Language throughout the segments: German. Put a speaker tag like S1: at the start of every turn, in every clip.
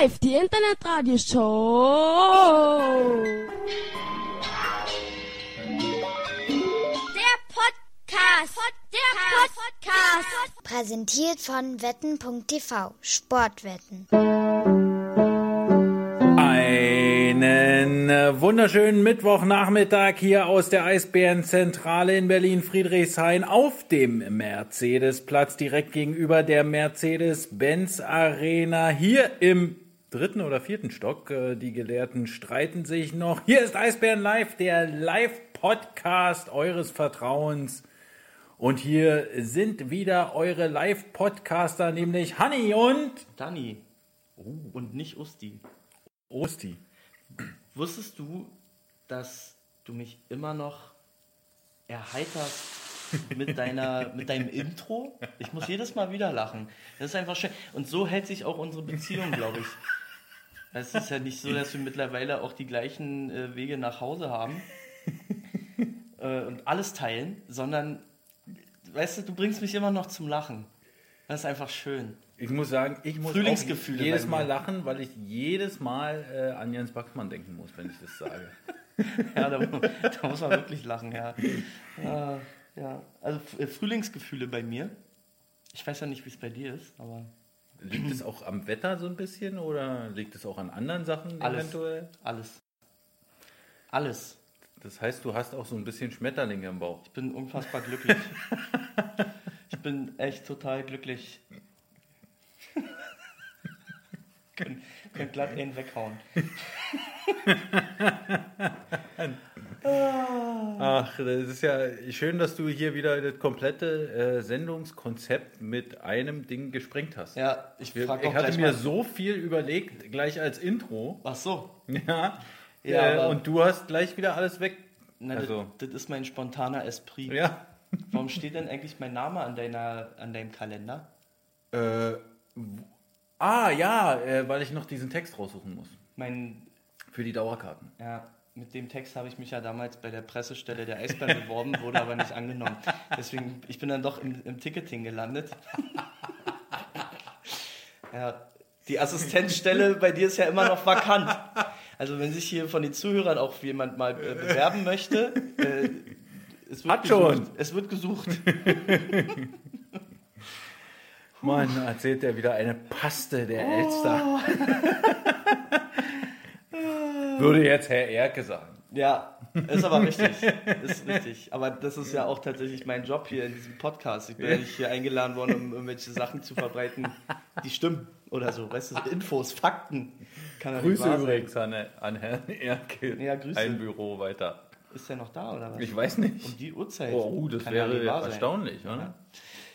S1: Live, die Internetradioshow.
S2: Der Podcast. Der Podcast.
S3: Präsentiert von wetten.tv. Sportwetten.
S4: Einen äh, wunderschönen Mittwochnachmittag hier aus der Eisbärenzentrale in Berlin-Friedrichshain auf dem Mercedesplatz direkt gegenüber der Mercedes-Benz Arena hier im dritten oder vierten Stock. Äh, Die Gelehrten streiten sich noch. Hier ist Eisbären Live, der Live-Podcast eures Vertrauens. Und hier sind wieder eure Live-Podcaster, nämlich Hanni und
S5: Dani. Und nicht Usti.
S4: Osti.
S5: Wusstest du, dass du mich immer noch erheiterst mit, deiner, mit deinem Intro? Ich muss jedes Mal wieder lachen. Das ist einfach schön. Und so hält sich auch unsere Beziehung, glaube ich. Es ist ja nicht so, dass wir mittlerweile auch die gleichen äh, Wege nach Hause haben äh, und alles teilen, sondern, weißt du, du bringst mich immer noch zum Lachen. Das ist einfach schön.
S4: Ich muss sagen, ich muss
S5: Frühlingsgefühle
S4: auch jedes Mal lachen, weil ich jedes Mal äh, an Jens Baxmann denken muss, wenn ich das sage.
S5: Ja, da, da muss man wirklich lachen, ja. Ja, ja. Also äh, Frühlingsgefühle bei mir. Ich weiß ja nicht, wie es bei dir ist, aber
S4: Liegt es auch am Wetter so ein bisschen oder liegt es auch an anderen Sachen
S5: Alles.
S4: eventuell?
S5: alles. Alles.
S4: Das heißt, du hast auch so ein bisschen Schmetterlinge im Bauch.
S5: Ich bin unfassbar glücklich. Ich bin echt total glücklich. Könnt könnt glatt einen weghauen.
S4: Ach, das ist ja schön, dass du hier wieder das komplette äh, Sendungskonzept mit einem Ding gesprengt hast.
S5: Ja, ich
S4: Wir, ich hatte mir
S5: mal.
S4: so viel überlegt, gleich als Intro.
S5: Ach so.
S4: Ja.
S5: Ja,
S4: äh, und du hast gleich wieder alles weg.
S5: Na,
S4: Also.
S5: das, das ist mein spontaner Esprit.
S4: Ja.
S5: Warum steht denn eigentlich mein Name an, deiner, an deinem Kalender?
S4: Äh, ah, ja, äh, weil ich noch diesen Text raussuchen muss.
S5: Mein
S4: Für die Dauerkarten.
S5: Ja, mit dem Text habe ich mich ja damals bei der Pressestelle der Eisbären beworben, wurde aber nicht angenommen. Deswegen, ich bin dann doch im, im Ticketing gelandet. Ja, die Assistenzstelle bei dir ist ja immer noch vakant. Also wenn sich hier von den Zuhörern auch jemand mal äh, bewerben möchte, äh, es wird
S4: Hat
S5: gesucht.
S4: schon.
S5: Es wird gesucht.
S4: Mann, erzählt er wieder eine Paste der Elster. Würde jetzt Herr Erke sagen.
S5: Ja, ist aber richtig. Ist richtig. Aber das ist ja auch tatsächlich mein Job hier in diesem Podcast. Ich bin ja nicht hier eingeladen worden, um irgendwelche Sachen zu verbreiten, die stimmen oder so. Weißt du, Infos, Fakten. Ja
S4: Grüße übrigens an, an Herrn Erke.
S5: Ja, Grüße.
S4: Ein Büro weiter.
S5: Ist der noch da oder was?
S4: Ich weiß nicht.
S5: Um die Uhrzeit.
S4: Oh, uh, das
S5: Kann ja
S4: wäre
S5: nicht wahr sein.
S4: erstaunlich, oder?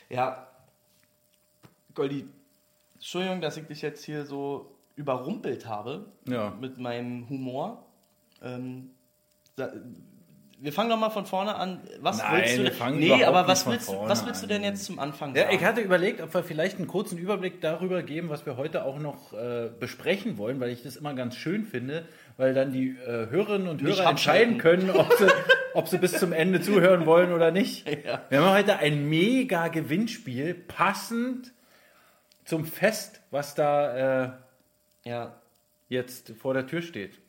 S5: Ja. Goldi, Entschuldigung, dass ich dich jetzt hier so überrumpelt habe
S4: Ja.
S5: mit meinem Humor. Ähm, da, wir fangen doch mal von vorne an. Was
S4: Nein,
S5: willst du
S4: wir
S5: denn?
S4: fangen
S5: Nee, aber was willst, was willst du denn jetzt zum Anfang
S4: Ja,
S5: sagen?
S4: ich hatte überlegt, ob wir vielleicht einen kurzen Überblick darüber geben, was wir heute auch noch äh, besprechen wollen, weil ich das immer ganz schön finde, weil dann die äh, Hörerinnen und Hörer entscheiden können, ob sie, ob sie bis zum Ende zuhören wollen oder nicht.
S5: Ja.
S4: Wir haben heute ein mega Gewinnspiel, passend zum Fest, was da äh,
S5: ja,
S4: jetzt vor der Tür steht.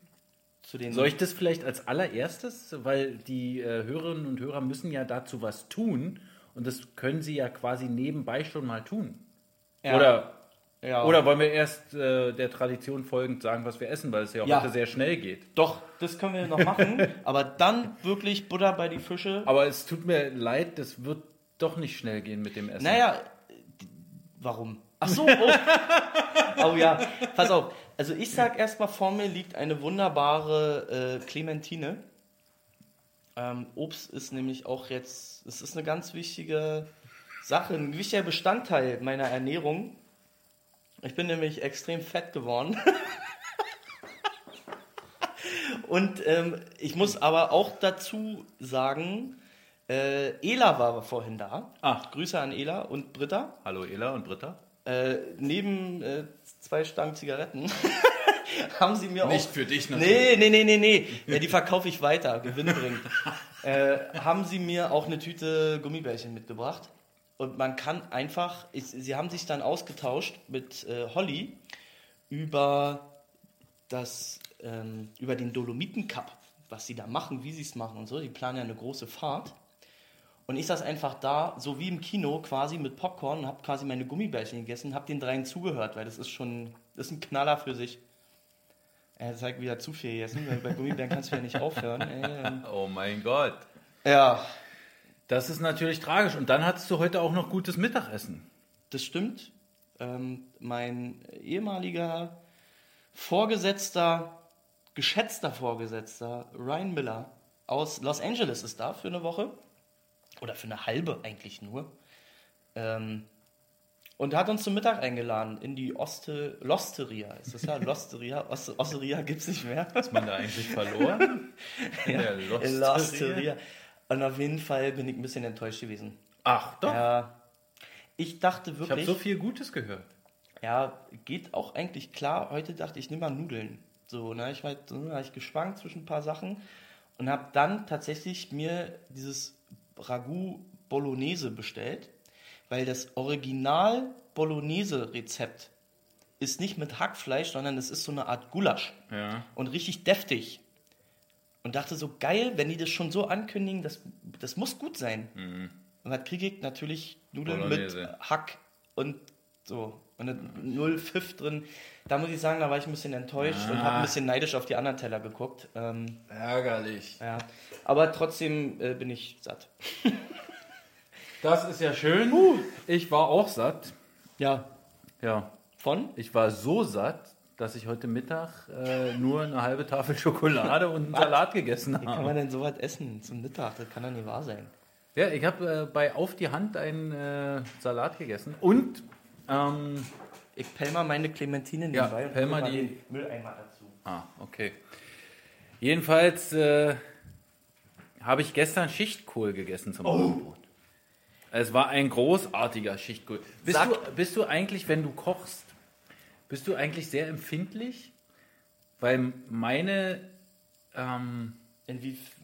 S4: Soll ich das vielleicht als allererstes, weil die äh, Hörerinnen und Hörer müssen ja dazu was tun und das können sie ja quasi nebenbei schon mal tun.
S5: ja,
S4: Oder,
S5: ja.
S4: oder wollen wir erst äh, der Tradition folgend sagen, was wir essen, weil es ja,
S5: Ja.
S4: heute sehr schnell geht.
S5: Doch, das können wir noch machen. aber dann wirklich Butter bei die Fische.
S4: Aber es tut mir leid, das wird doch nicht schnell gehen mit dem Essen.
S5: Naja, warum? Ach so, oh. oh ja, pass auf. Also ich sag erstmal, vor mir liegt eine wunderbare äh, Clementine. Ähm, Obst ist nämlich auch jetzt, es ist eine ganz wichtige Sache, ein wichtiger Bestandteil meiner Ernährung. Ich bin nämlich extrem fett geworden. Und ähm, ich muss aber auch dazu sagen, äh, Ela war vorhin da.
S4: Ah.
S5: Grüße an Ela und Britta.
S4: Hallo Ela und Britta.
S5: Äh, neben äh, zwei Stangen Zigaretten haben sie mir
S4: Nicht
S5: auch.
S4: für dich
S5: Nee, nee, nee, nee, nee. Ja, die verkaufe ich weiter, gewinnbringend. äh, haben sie mir auch eine Tüte Gummibärchen mitgebracht. Und man kann einfach, ich, sie haben sich dann ausgetauscht mit äh, Holly über, das, ähm, über den Dolomiten Cup, was sie da machen, wie sie es machen und so. Die planen ja eine große Fahrt. Und ich saß einfach da, so wie im Kino, quasi mit Popcorn und habe quasi meine Gummibärchen gegessen, habe den dreien zugehört, weil das ist schon, das ist ein Knaller für sich. Er sagt wieder zu viel gegessen, weil bei Gummibären kannst du ja nicht aufhören. Ey.
S4: Oh mein Gott.
S5: Ja,
S4: Das ist natürlich tragisch. Und dann hattest du heute auch noch gutes Mittagessen.
S5: Das stimmt. Ähm, mein ehemaliger Vorgesetzter, geschätzter Vorgesetzter, Ryan Miller aus Los Angeles ist da für eine Woche. Oder für eine halbe eigentlich nur. Ähm, und hat uns zum Mittag eingeladen in die Oste, Losteria. Ist das ja Losteria? Oste, Osteria gibt es nicht mehr.
S4: Ist man da eigentlich verloren?
S5: ja,
S4: der Losteria.
S5: in Losteria. Und auf jeden Fall bin ich ein bisschen enttäuscht gewesen.
S4: Ach, doch.
S5: Ja, ich dachte
S4: ich habe
S5: wirklich.
S4: so viel Gutes gehört.
S5: Ja, geht auch eigentlich klar. Heute dachte ich, nehme mal Nudeln. So, ne, ich war so, hab ich geschwankt zwischen ein paar Sachen und habe dann tatsächlich mir dieses Ragout Bolognese bestellt, weil das Original Bolognese Rezept ist nicht mit Hackfleisch, sondern es ist so eine Art Gulasch
S4: Ja.
S5: und richtig deftig. Und dachte so, geil, wenn die das schon so ankündigen, das, das muss gut sein. Und was kriege ich? Natürlich Nudeln
S4: Mhm. Bolognese.
S5: mit Hack und so. Und null Pfiff drin. Da muss ich sagen, da war ich ein bisschen enttäuscht und
S4: Ah.
S5: habe ein bisschen neidisch auf die anderen Teller geguckt. Ähm,
S4: Ärgerlich.
S5: ja. Aber trotzdem äh, bin ich satt.
S4: Das ist ja schön. Ich war auch satt.
S5: Ja.
S4: Ja.
S5: Von?
S4: Ich war so satt, dass ich heute Mittag äh, nur eine halbe Tafel Schokolade und einen Salat gegessen
S5: Wie kann
S4: habe.
S5: man denn sowas essen zum Mittag? Das kann doch nicht wahr sein.
S4: Ja, ich habe äh, bei Auf die Hand einen äh, Salat gegessen. Und, ähm,
S5: Ich pell mal meine Clementine nebenbei und
S4: pell mal die-
S5: den Mülleimer dazu.
S4: ah, okay. Jedenfalls äh, habe ich gestern Schichtkohl gegessen zum Abendbrot. Es war ein großartiger Schichtkohl. Bist
S5: Sag-
S4: du, bist du eigentlich, wenn du kochst, bist du eigentlich sehr empfindlich? Weil meine ähm,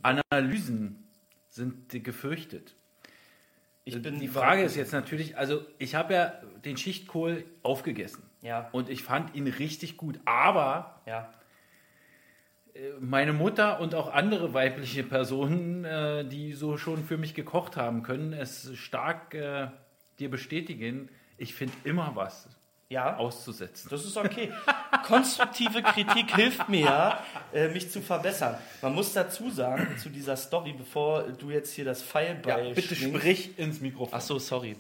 S4: Analysen sind gefürchtet.
S5: Ich bin
S4: Die Frage ist jetzt natürlich, also ich habe ja den Schichtkohl aufgegessen.
S5: Ja,
S4: und ich fand ihn richtig gut, aber
S5: ja.
S4: meine Mutter und auch andere weibliche Personen, äh, die so schon für mich gekocht haben, können es stark äh, dir bestätigen, ich finde immer was
S5: Ja,
S4: auszusetzen.
S5: das ist okay. Konstruktive Kritik hilft mir ja, äh, mich zu verbessern. Man muss dazu sagen, zu dieser Story, bevor du jetzt hier das Pfeil bei
S4: bitte
S5: schwingst-
S4: sprich ins Mikrofon.
S5: Ach so, sorry.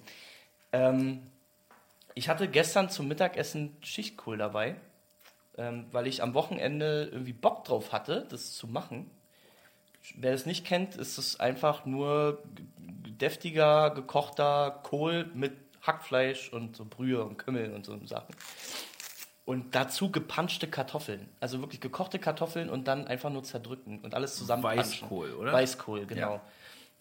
S5: Ähm, ich hatte gestern zum Mittagessen Schichtkohl dabei, ähm, weil ich am Wochenende irgendwie Bock drauf hatte, das zu machen. Wer es nicht kennt, ist es einfach nur deftiger, gekochter Kohl mit Hackfleisch und so Brühe und Kümmel und so Sachen. Und dazu gepanschte Kartoffeln. Also wirklich gekochte Kartoffeln und dann einfach nur zerdrücken und alles zusammen
S4: Weißkohl, oder?
S5: Weißkohl, genau.
S4: Ja.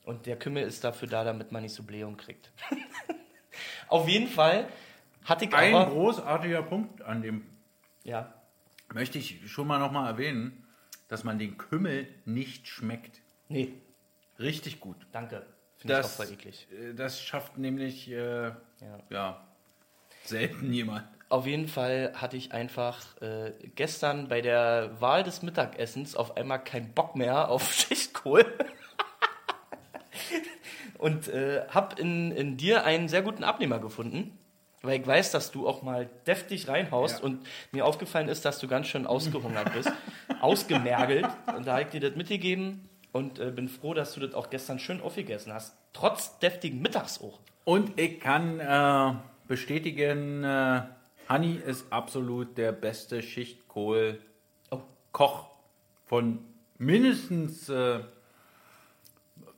S5: Und der Kümmel ist dafür da, damit man nicht so Blähung kriegt. Auf jeden Fall hatte ich
S4: Ein
S5: aber...
S4: großartiger Punkt an dem
S5: Ja,
S4: möchte ich schon mal nochmal erwähnen, dass man den Kümmel nicht schmeckt.
S5: nee,
S4: Richtig gut.
S5: danke. Finde ich auch
S4: Das,
S5: voll eklig.
S4: äh, das schafft nämlich äh,
S5: Ja.
S4: ja, selten jemand.
S5: Auf jeden Fall hatte ich einfach äh, gestern bei der Wahl des Mittagessens auf einmal keinen Bock mehr auf Schichtkohl. Und äh, habe in, in dir einen sehr guten Abnehmer gefunden. Weil ich weiß, dass du auch mal deftig reinhaust
S4: Ja.
S5: und mir aufgefallen ist, dass du ganz schön ausgehungert bist, ausgemergelt. Und da habe ich dir das mitgegeben und äh, bin froh, dass du das auch gestern schön aufgegessen hast. Trotz deftigen Mittags auch.
S4: Und ich kann äh, bestätigen, äh, Honey ist absolut der beste Schichtkohl-Koch
S5: Oh.
S4: von mindestens äh,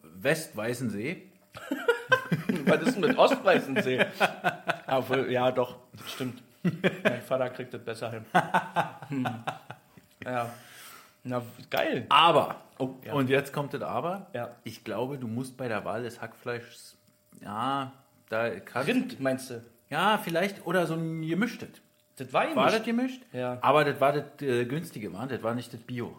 S4: Westweißensee.
S5: Was ist denn mit Ostweißensee? Obwohl, ja, doch, stimmt. Mein Vater kriegt das besser hin. Hm. Ja. Na, geil.
S4: Aber,
S5: Oh, ja.
S4: und jetzt kommt das Aber.
S5: Ja.
S4: Ich glaube, du musst bei der Wahl des Hackfleischs, ja, da kannst
S5: Rind, meinst du?
S4: Ja, vielleicht, oder so ein gemischtes.
S5: Das war
S4: War das gemischt?
S5: Ja.
S4: Aber das war das äh, günstige, Mann. Das war nicht das Bio.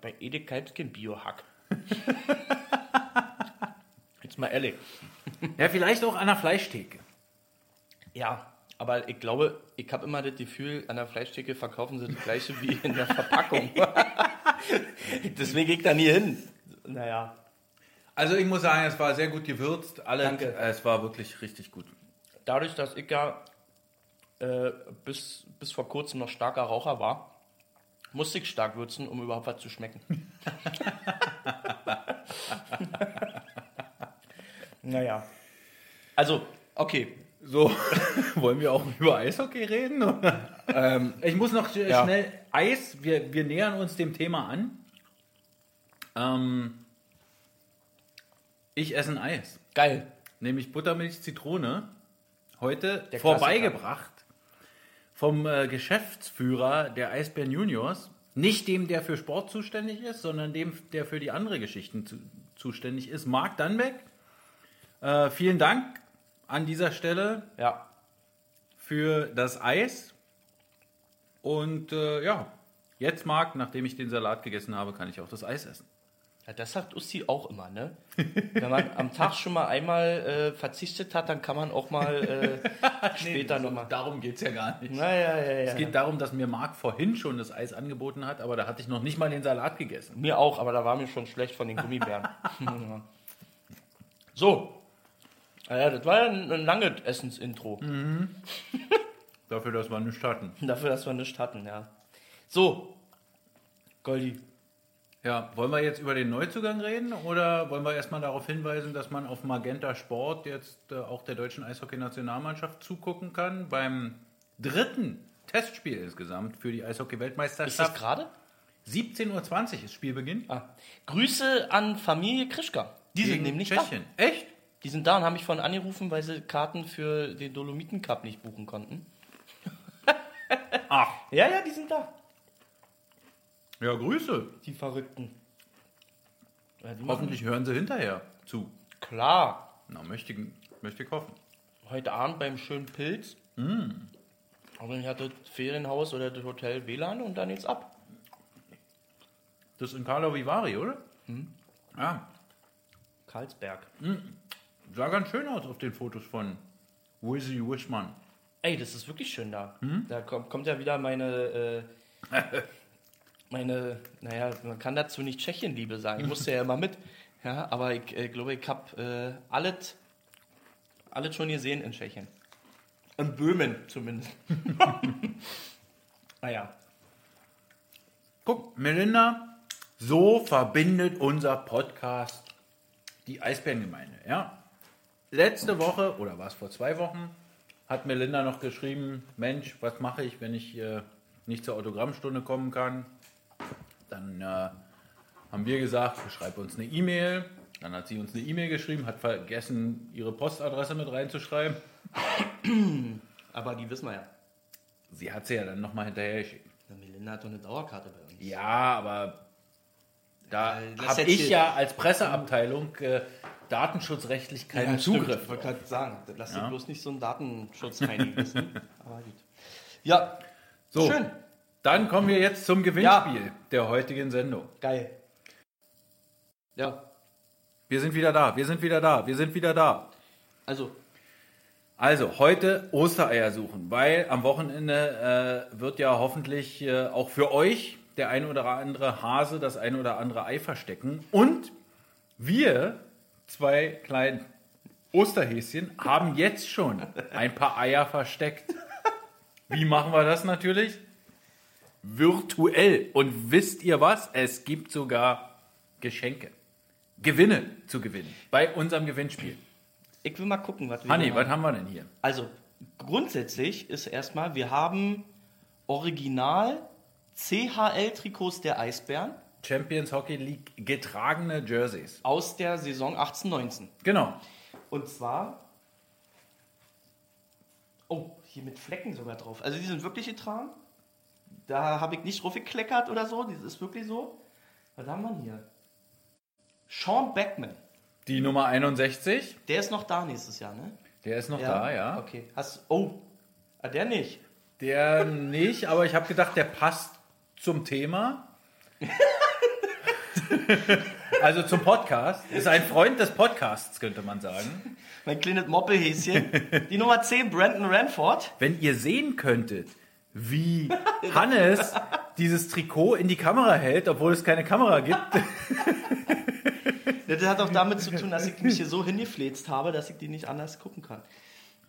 S5: Bei Edeka gibt es kein Biohack. Jetzt mal ehrlich.
S4: Ja, vielleicht auch an der Fleischtheke.
S5: Ja, Aber ich glaube, ich habe immer das Gefühl, an der Fleischtheke verkaufen sie das gleiche wie in der Verpackung. Deswegen gehe ich da nie hin. Naja.
S4: Also ich muss sagen, es war sehr gut gewürzt. Alle,
S5: Danke.
S4: Es war wirklich richtig gut.
S5: Dadurch, dass ich ja äh, bis, bis vor kurzem noch starker Raucher war, musste ich stark würzen, um überhaupt was zu schmecken. naja. Also, okay.
S4: So, wollen wir auch über Eishockey reden? ähm, ich muss noch
S5: Ja.
S4: schnell Eis. Wir, wir nähern uns dem Thema an. Ähm, ich esse ein Eis,
S5: Geil.
S4: nämlich Buttermilch Zitrone. Heute
S5: Der
S4: vorbeigebracht vom äh, Geschäftsführer der Eisbären Juniors. Nicht dem, der für Sport zuständig ist, sondern dem, der für die andere Geschichten zu, zuständig ist. Marc Dannbeck. Äh, vielen Dank an dieser Stelle
S5: Ja.
S4: für das Eis. Und äh, ja, jetzt Marc, nachdem ich den Salat gegessen habe, kann ich auch das Eis essen.
S5: Ja, das sagt Usti auch immer, ne? Wenn man am Tag schon mal einmal äh, verzichtet hat, dann kann man auch mal äh, später nochmal.
S4: Darum geht es ja gar nicht.
S5: Naja, ja, ja.
S4: Es geht darum, dass mir Marc vorhin schon das Eis angeboten hat, aber da hatte ich noch nicht mal den Salat gegessen.
S5: Mir auch, aber da war mir schon schlecht von den Gummibären. so. Ah Ja, das war ja ein, ein langes Essensintro.
S4: Dafür, dass wir nichts hatten.
S5: Dafür, dass wir nichts hatten, ja. So. Goldi.
S4: Ja, wollen wir jetzt über den Neuzugang reden oder wollen wir erstmal darauf hinweisen, dass man auf Magenta Sport jetzt äh, auch der deutschen Eishockey-Nationalmannschaft zugucken kann beim dritten Testspiel insgesamt für die
S5: Ist das
S4: Eishockey-Weltmeisterschaft.
S5: gerade?
S4: 17.20 Uhr ist Spielbeginn.
S5: Ah. Grüße an Familie Krischka. Die sind
S4: Gegen
S5: nämlich
S4: Tschechien. Echt?
S5: Die sind da und haben mich vorhin angerufen, weil sie Karten für den Dolomiten Cup nicht buchen konnten.
S4: Ach,
S5: Ja, ja, die sind da.
S4: ja, Grüße.
S5: Die Verrückten. Ja, die
S4: Hoffentlich hören sie hinterher zu.
S5: Klar.
S4: Na, möchte ich, möchte ich hoffen.
S5: Heute Abend beim schönen Pilz. Aber ich hatte das Ferienhaus oder das Hotel WLAN und dann jetzt ab.
S4: Das ist in Carlo Vivari, oder? Ja,
S5: Karlsberg.
S4: Sah ganz schön aus auf den Fotos von Wizzy Wishman.
S5: Ey, das ist wirklich schön da. Da kommt, kommt ja wieder meine, äh, meine, naja, man kann dazu nicht Tschechenliebe sagen. Ich musste ja immer mit. Ja, aber ich äh, glaube, ich habe äh, alles, alles schon gesehen in Tschechien. In Böhmen zumindest. naja.
S4: Guck, Melinda, so verbindet unser Podcast die Eisbärengemeinde. Ja? Letzte Woche, oder war es vor zwei Wochen, hat Melinda noch geschrieben, Mensch, was mache ich, wenn ich äh, nicht zur Autogrammstunde kommen kann? Dann äh, haben wir gesagt, schreib uns eine E-Mail. Dann hat sie uns eine E-Mail geschrieben, hat vergessen, ihre Postadresse mit reinzuschreiben.
S5: Aber die wissen wir ja.
S4: Sie hat sie ja dann nochmal hinterher geschickt.
S5: Na, Melinda hat doch eine Dauerkarte bei uns.
S4: Ja, aber da
S5: lass
S4: habe ich ja als Presseabteilung äh, datenschutzrechtlich keinen Zugriff.
S5: Ich wollte gerade sagen, lass
S4: Ja.
S5: bloß nicht so einen datenschutz wissen. Aber gut. Ja,
S4: So,
S5: schön.
S4: dann kommen wir jetzt zum Gewinnspiel der heutigen Sendung.
S5: Geil. Ja,
S4: Wir sind wieder da, wir sind wieder da, wir sind wieder da.
S5: also,
S4: Also, heute Ostereier suchen, weil am Wochenende äh, wird ja hoffentlich äh, auch für euch der ein oder andere Hase das ein oder andere Ei verstecken. Und wir, zwei kleinen Osterhäschen, haben jetzt schon ein paar Eier versteckt. Wie machen wir das natürlich? Virtuell. Und wisst ihr was? Es gibt sogar Geschenke. Gewinne zu gewinnen bei unserem Gewinnspiel.
S5: ich will mal gucken, was wir
S4: Hanni,
S5: hier
S4: was haben wir denn hier?
S5: Also, grundsätzlich ist erstmal, wir haben Original CHL-Trikots der Eisbären
S4: Champions Hockey League getragene Jerseys.
S5: aus der Saison 18-19.
S4: Genau.
S5: Und zwar. Oh, hier mit Flecken sogar drauf. Also die sind wirklich getragen. Da habe ich nicht draufgekleckert oder so. Das ist wirklich so. Was haben wir hier? Sean Beckman.
S4: Die Nummer 61,
S5: Der ist noch da nächstes Jahr, ne?
S4: der ist noch da, ja.
S5: Okay. Hast, oh, ah, der nicht.
S4: Der nicht, aber ich habe gedacht, der passt zum Thema. Also zum Podcast. Ist ein Freund des Podcasts, könnte man sagen.
S5: Mein kleines Moppelhäschen. Die Nummer 10, Brandon Ranford.
S4: Wenn ihr sehen könntet, wie Hannes dieses Trikot in die Kamera hält, obwohl es keine Kamera gibt.
S5: Das hat auch damit zu tun, dass ich mich hier so hingefläzt habe, dass ich die nicht anders gucken kann.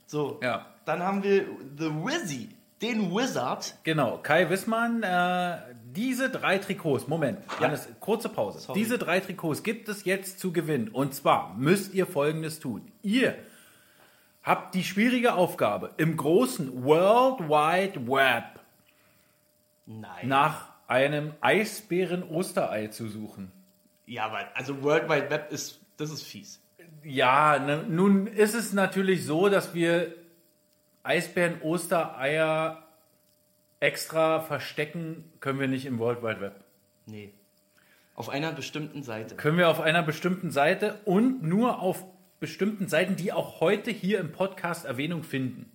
S5: So,
S4: Ja.
S5: dann haben wir The Wizzy, den Wizard.
S4: Genau, Kai Wissmann, äh, diese drei Trikots, Moment, Hannes, kurze Pause.
S5: Sorry.
S4: Diese drei Trikots gibt es jetzt zu gewinnen. Und zwar müsst ihr Folgendes tun. Ihr habt die schwierige Aufgabe, im großen World Wide Web
S5: Nein.
S4: nach einem Eisbären-Osterei zu suchen.
S5: Ja, aber also World Wide Web ist, das ist fies.
S4: Ja, ne, nun ist es natürlich so, dass wir Eisbären-Ostereier extra verstecken, können wir nicht im World Wide Web.
S5: Nee. Auf einer bestimmten Seite.
S4: Können wir auf einer bestimmten Seite und nur auf bestimmten Seiten, die auch heute hier im Podcast Erwähnung finden.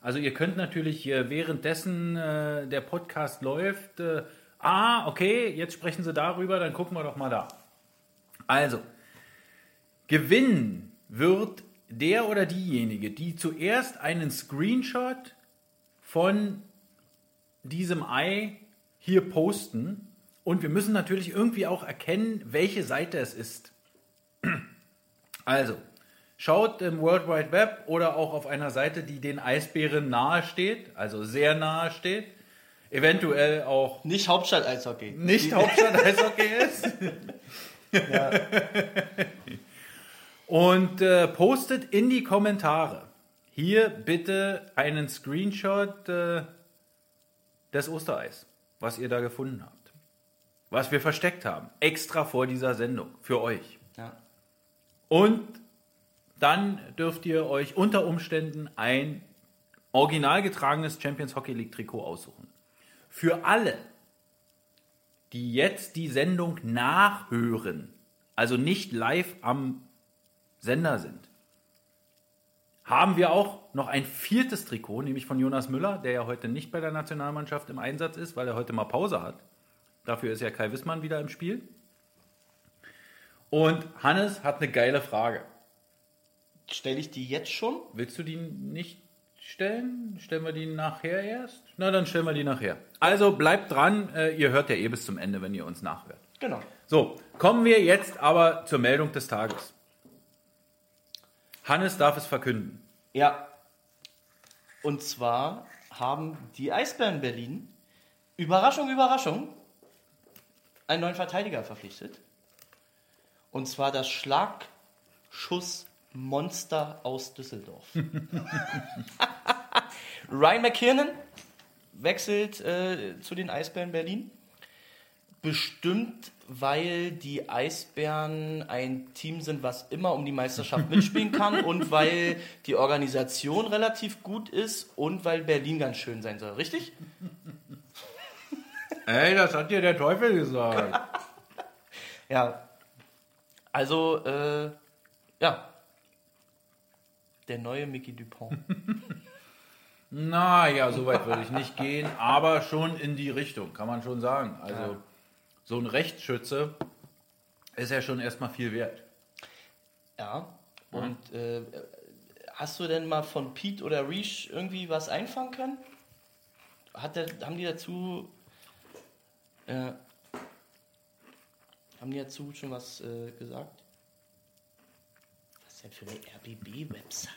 S4: Also ihr könnt natürlich äh, währenddessen äh, der Podcast läuft, äh, ah, okay, jetzt sprechen sie darüber, dann gucken wir doch mal da. Also, gewinnen wird der oder diejenige, die zuerst einen Screenshot von diesem Ei hier posten. Und wir müssen natürlich irgendwie auch erkennen, welche Seite es ist. Also, schaut im World Wide Web oder auch auf einer Seite, die den Eisbären nahe steht, also sehr nahe steht. Eventuell auch
S5: Nicht Hauptstadt Eishockey.
S4: nicht Hauptstadt Eishockey ist. Und äh, postet in die Kommentare hier bitte einen Screenshot äh, des Ostereis, was ihr da gefunden habt. Was wir versteckt haben. Extra vor dieser Sendung. Für euch.
S5: Ja.
S4: Und dann dürft ihr euch unter Umständen ein original getragenes Champions Hockey League Trikot aussuchen. Für alle, die jetzt die Sendung nachhören, also nicht live am Sender sind, haben wir auch noch ein viertes Trikot, nämlich von Jonas Müller, der ja heute nicht bei der Nationalmannschaft im Einsatz ist, weil er heute mal Pause hat. Dafür ist ja Kai Wissmann wieder im Spiel. Und Hannes hat eine geile Frage.
S5: Stelle ich die jetzt schon?
S4: Willst du die nicht stellen? Stellen wir die nachher erst? Na, dann stellen wir die nachher. Also bleibt dran, äh, ihr hört ja eh bis zum Ende, wenn ihr uns nachhört.
S5: Genau.
S4: So, kommen wir jetzt aber zur Meldung des Tages. Hannes darf es verkünden.
S5: Ja. Und zwar haben die Eisbären Berlin, Überraschung, Überraschung, einen neuen Verteidiger verpflichtet. Und zwar das Schlagschussmonster aus Düsseldorf. Ryan McKiernan wechselt äh, zu den Eisbären Berlin. Bestimmt, weil die Eisbären ein Team sind, was immer um die Meisterschaft mitspielen kann und weil die Organisation relativ gut ist und weil Berlin ganz schön sein soll, richtig?
S4: Ey, das hat dir der Teufel gesagt.
S5: Ja. Also, äh, ja. Der neue Mickey Dupont.
S4: naja, so weit würde ich nicht gehen, aber schon in die Richtung, kann man schon sagen. Also,
S5: Ja.
S4: So ein Rechtsschütze ist ja schon erstmal viel wert.
S5: Ja. Und äh, hast du denn mal von Pete oder Reach irgendwie was einfangen können? Hat der, haben die dazu. Äh, haben die dazu schon was äh, gesagt? Was ist denn für eine RBB-Website,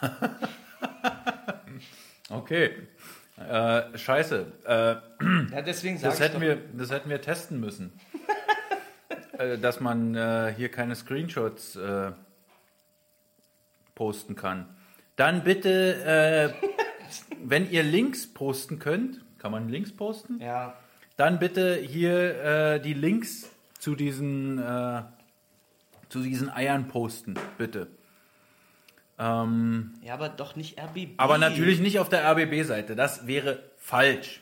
S5: Alter?
S4: Okay. Äh, scheiße. Äh,
S5: Ja, deswegen
S4: Das hätten, wir, das hätten wir testen müssen. äh, dass man äh, hier keine Screenshots äh, posten kann. Dann bitte, äh, wenn ihr Links posten könnt, kann man Links posten?
S5: Ja,
S4: Dann bitte hier äh, die Links zu diesen, zu diesen Eiern posten, bitte. Ähm,
S5: ja, aber doch nicht RBB.
S4: aber natürlich nicht auf der RBB-Seite. Das wäre falsch.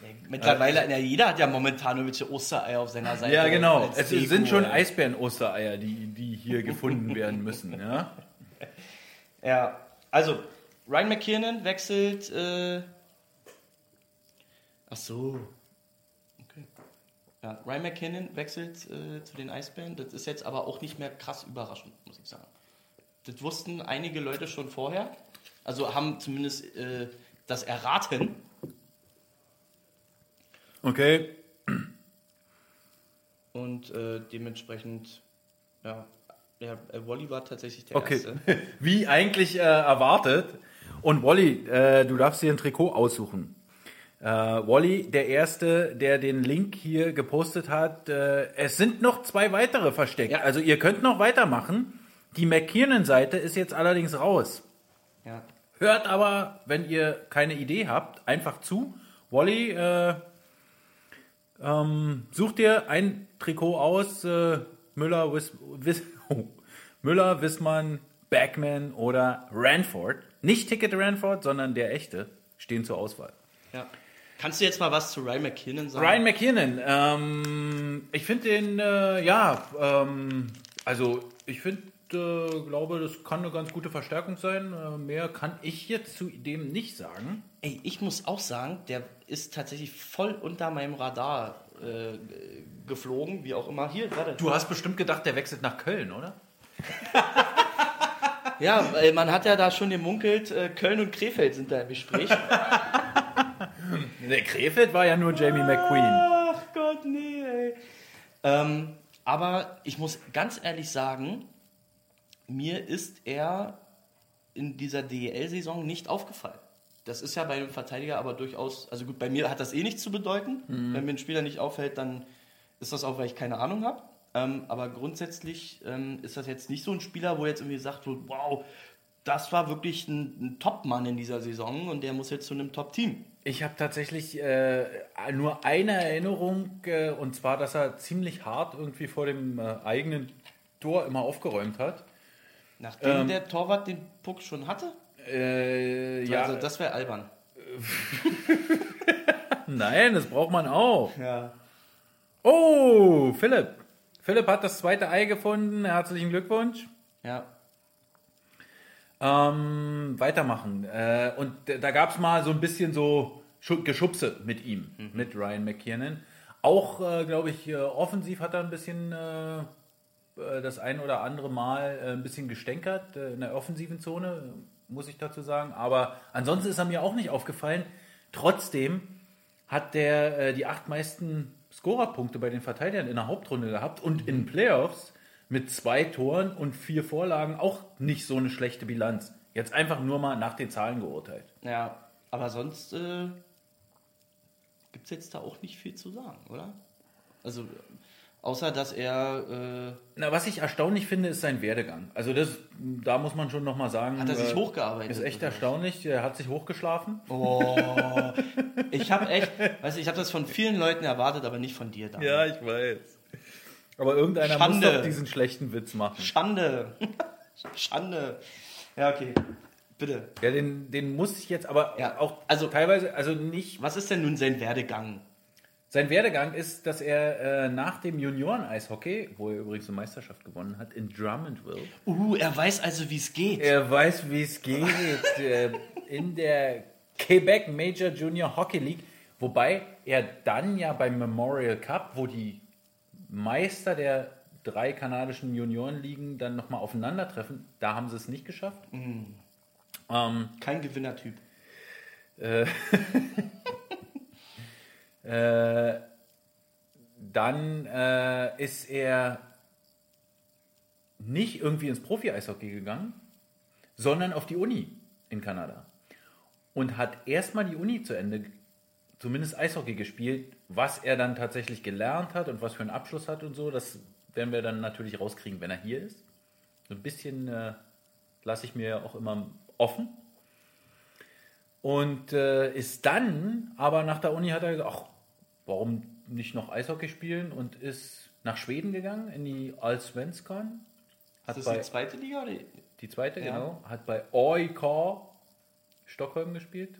S5: Ja, mittlerweile, ja, jeder hat ja momentan irgendwelche Ostereier auf seiner Seite.
S4: Ja, genau. Es
S5: Deko,
S4: sind schon. Eisbären-Ostereier, die, die hier gefunden werden müssen. Ja?
S5: Ja, also, Ryan McKiernan wechselt. Äh, ach so. Okay. Ja, Ryan McKinnon wechselt äh, zu den Eisbären. Das ist jetzt aber auch nicht mehr krass überraschend, muss ich sagen. Das wussten einige Leute schon vorher. Also haben zumindest äh, das erraten.
S4: Okay.
S5: Und äh, dementsprechend, ja, ja, äh, Wally war tatsächlich der
S4: Okay.
S5: Erste.
S4: Wie eigentlich äh, erwartet. Und Wally, äh, du darfst dir ein Trikot aussuchen. Äh, Wally, der Erste, der den Link hier gepostet hat. Äh, es sind noch zwei weitere versteckt.
S5: Ja.
S4: Also ihr könnt noch weitermachen. Die McKiernan-Seite ist jetzt allerdings raus.
S5: Ja.
S4: Hört aber, wenn ihr keine Idee habt, einfach zu. Wally, äh, ähm, such dir ein Trikot aus. Äh, Müller, Wis, Wis, oh, Müller, Wissmann, Backman oder Ranford. Nicht Ticket Ranford, sondern der echte stehen zur Auswahl.
S5: ja. Kannst du jetzt mal was zu Ryan McKinnon sagen?
S4: Ryan McKinnon, ähm, ich finde den, äh, ja, ähm, also ich finde, äh, glaube, das kann eine ganz gute Verstärkung sein. Äh, mehr kann ich jetzt zu dem nicht sagen.
S5: Ey, ich muss auch sagen, der ist tatsächlich voll unter meinem Radar äh, geflogen, wie auch immer. Hier, warte.
S4: Du hast bestimmt gedacht, der wechselt nach Köln, oder?
S5: Ja, weil man hat ja da schon gemunkelt, äh, Köln und Krefeld sind da im Gespräch.
S4: Der Krefeld war ja nur Jamie McQueen.
S5: Ach Gott, nee, ey. Ähm, aber ich muss ganz ehrlich sagen, mir ist er in dieser DEL-Saison nicht aufgefallen. Das ist ja bei einem Verteidiger aber durchaus, also gut, bei mir hat das eh nichts zu bedeuten. Wenn mir ein Spieler nicht auffällt, dann ist das auch, weil ich keine Ahnung habe. Ähm, aber grundsätzlich ähm, ist das jetzt nicht so ein Spieler, wo jetzt irgendwie sagt, so, wow, das war wirklich ein, ein Top-Mann in dieser Saison und der muss jetzt zu einem Top-Team.
S4: Ich habe tatsächlich äh, nur eine Erinnerung, äh, und zwar, dass er ziemlich hart irgendwie vor dem äh, eigenen Tor immer aufgeräumt hat.
S5: Nachdem
S4: Ähm,
S5: der Torwart den Puck schon hatte?
S4: Äh, ja,
S5: Also das wäre albern.
S4: nein, das braucht man auch.
S5: Ja.
S4: Oh, Philipp. Philipp hat das zweite Ei gefunden. Herzlichen Glückwunsch.
S5: Ja.
S4: Ähm, weitermachen. Äh, und da gab es mal so ein bisschen so Schu- Geschubse mit ihm, mit Ryan McKiernan. Auch, äh, glaube ich, äh, offensiv hat er ein bisschen äh, das ein oder andere Mal äh, ein bisschen gestänkert äh, in der offensiven Zone, äh, muss ich dazu sagen. Aber ansonsten ist er mir auch nicht aufgefallen. Trotzdem hat der äh, die acht meisten Scorerpunkte bei den Verteidigern in der Hauptrunde gehabt und in Playoffs mit zwei Toren und vier Vorlagen auch nicht so eine schlechte Bilanz. Jetzt einfach nur mal nach den Zahlen geurteilt.
S5: Ja, aber sonst äh, gibt es jetzt da auch nicht viel zu sagen, oder? Also, außer dass er.
S4: Na, was ich erstaunlich finde, ist sein Werdegang. Also das, da muss man schon noch mal sagen.
S5: Hat er sich
S4: äh,
S5: hochgearbeitet,
S4: Ist echt erstaunlich. Er hat sich hochgeschlafen.
S5: Äh, oh, ich habe echt. Weißt du, ich habe das von vielen Leuten erwartet, aber nicht von dir, Daniel.
S4: ich weiß. Aber irgendeiner
S5: Schande.
S4: muss doch diesen schlechten Witz machen.
S5: Schande. Schande. Ja, okay. Bitte.
S4: Ja, den, den muss ich jetzt aber
S5: Ja,
S4: auch
S5: also-
S4: teilweise, also nicht.
S5: Was ist denn nun sein Werdegang?
S4: Sein Werdegang ist, dass er äh, nach dem Junioren-Eishockey, wo er übrigens eine Meisterschaft gewonnen hat, in Drummondville,
S5: Uh, er weiß also, wie es geht.
S4: Er weiß, wie es geht äh, in der Quebec Major Junior Hockey League. Wobei er dann ja beim Memorial Cup, wo die Meister der drei kanadischen Juniorenligen dann nochmal aufeinandertreffen, da haben sie es nicht geschafft. Ähm,
S5: Kein Gewinnertyp.
S4: äh, dann äh, ist er nicht irgendwie ins Profi-Eishockey gegangen, sondern auf die Uni in Kanada. Und hat erstmal die Uni zu Ende, zumindest Eishockey gespielt, was er dann tatsächlich gelernt hat und was für einen Abschluss hat und so, das werden wir dann natürlich rauskriegen, wenn er hier ist. So ein bisschen äh, lasse ich mir auch immer offen. Und äh, ist dann, aber nach der Uni hat er gesagt, ach, warum nicht noch Eishockey spielen und ist nach Schweden gegangen in die Allsvenskan. Hat
S5: Ist das
S4: bei,
S5: die zweite Liga oder?
S4: die zweite,
S5: Ja.
S4: genau. Hat bei OIK Stockholm gespielt.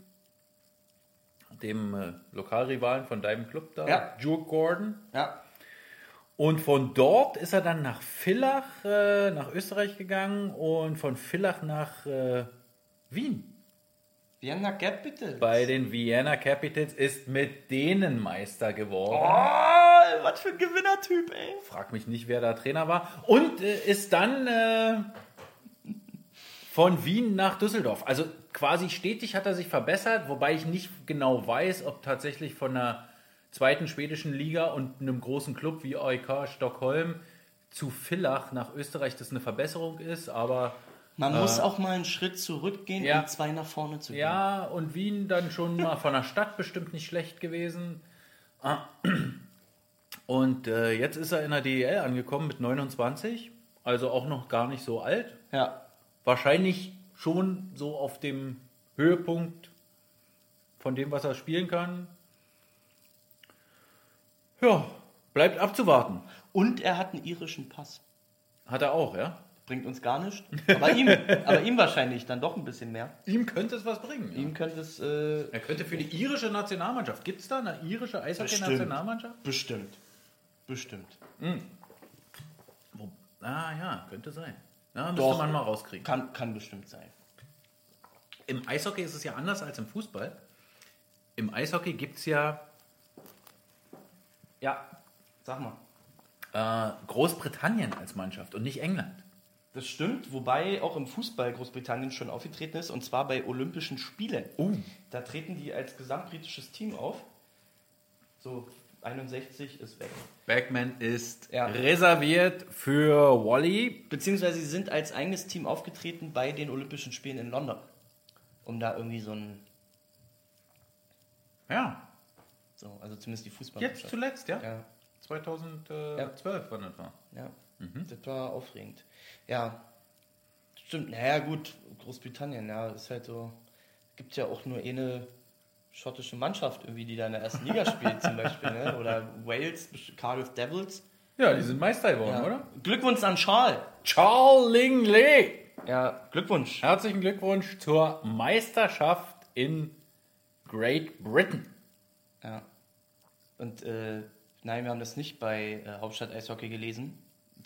S4: Dem äh, Lokalrivalen von deinem Club da,
S5: Ja.
S4: Juke Gordon.
S5: Ja.
S4: Und von dort ist er dann nach Villach, äh, nach Österreich gegangen und von Villach nach äh, Wien.
S5: Vienna Capital.
S4: Bei den Vienna Capitals ist mit denen Meister geworden.
S5: Oh, Was für ein Gewinnertyp, ey.
S4: Frag mich nicht, wer da Trainer war. Und äh, ist dann äh, von Wien nach Düsseldorf. Also quasi stetig hat er sich verbessert, wobei ich nicht genau weiß, ob tatsächlich von der zweiten schwedischen Liga und einem großen Club wie AEK Stockholm zu Villach nach Österreich das eine Verbesserung ist, aber
S5: Man muss auch mal einen Schritt zurückgehen,
S4: ja.
S5: um zwei nach vorne zu gehen.
S4: ja, und Wien dann schon mal von der Stadt bestimmt nicht schlecht gewesen. Und äh, jetzt ist er in der DEL angekommen mit 29, also auch noch gar nicht so alt.
S5: Ja.
S4: Wahrscheinlich schon so auf dem Höhepunkt von dem, was er spielen kann. Ja, bleibt abzuwarten.
S5: Und er hat einen irischen Pass.
S4: Hat er auch, ja?
S5: Bringt uns gar nichts. Aber ihm, aber ihm wahrscheinlich dann doch ein bisschen mehr.
S4: Ihm könnte es was bringen. Ja.
S5: Ihm könnte es äh,
S4: Er könnte für die irische Nationalmannschaft. Gibt es da eine irische Eishockey-Nationalmannschaft?
S5: bestimmt. Bestimmt.
S4: Wo- Ah ja, könnte sein. Ja, müsste
S5: Doch.
S4: man mal rauskriegen.
S5: Kann, kann bestimmt sein.
S4: Im Eishockey ist es ja anders als im Fußball. Im Eishockey gibt es ja
S5: Ja, sag mal.
S4: äh, Großbritannien als Mannschaft und nicht England.
S5: Das stimmt, wobei auch im Fußball Großbritannien schon aufgetreten ist, und zwar bei Olympischen Spielen.
S4: Oh.
S5: Da treten die als gesamtbritisches Team auf. So, 61 ist weg.
S4: Backman ist
S5: Ja.
S4: reserviert für Wally.
S5: Beziehungsweise sie sind als eigenes Team aufgetreten bei den Olympischen Spielen in London. Um da irgendwie so ein,
S4: Ja,
S5: so, also zumindest die
S4: jetzt
S5: Fußballmannschaft.
S4: zuletzt, ja?
S5: Ja,
S4: 2012 war das war.
S5: ja. Das war aufregend. Ja, stimmt. Naja, gut, Großbritannien, ja, ist halt so. Gibt ja auch nur eine schottische Mannschaft, irgendwie, die da in der ersten Liga spielt, zum Beispiel, ne? Oder Wales, Cardiff Devils.
S4: Ja, die sind Meister geworden,
S5: Ja.
S4: oder?
S5: Glückwunsch an Charles.
S4: Charles Lingley.
S5: Ja, Glückwunsch.
S4: Herzlichen Glückwunsch zur Meisterschaft in Great Britain.
S5: Ja. Und äh, nein, wir haben das nicht bei äh, Hauptstadt Eishockey gelesen,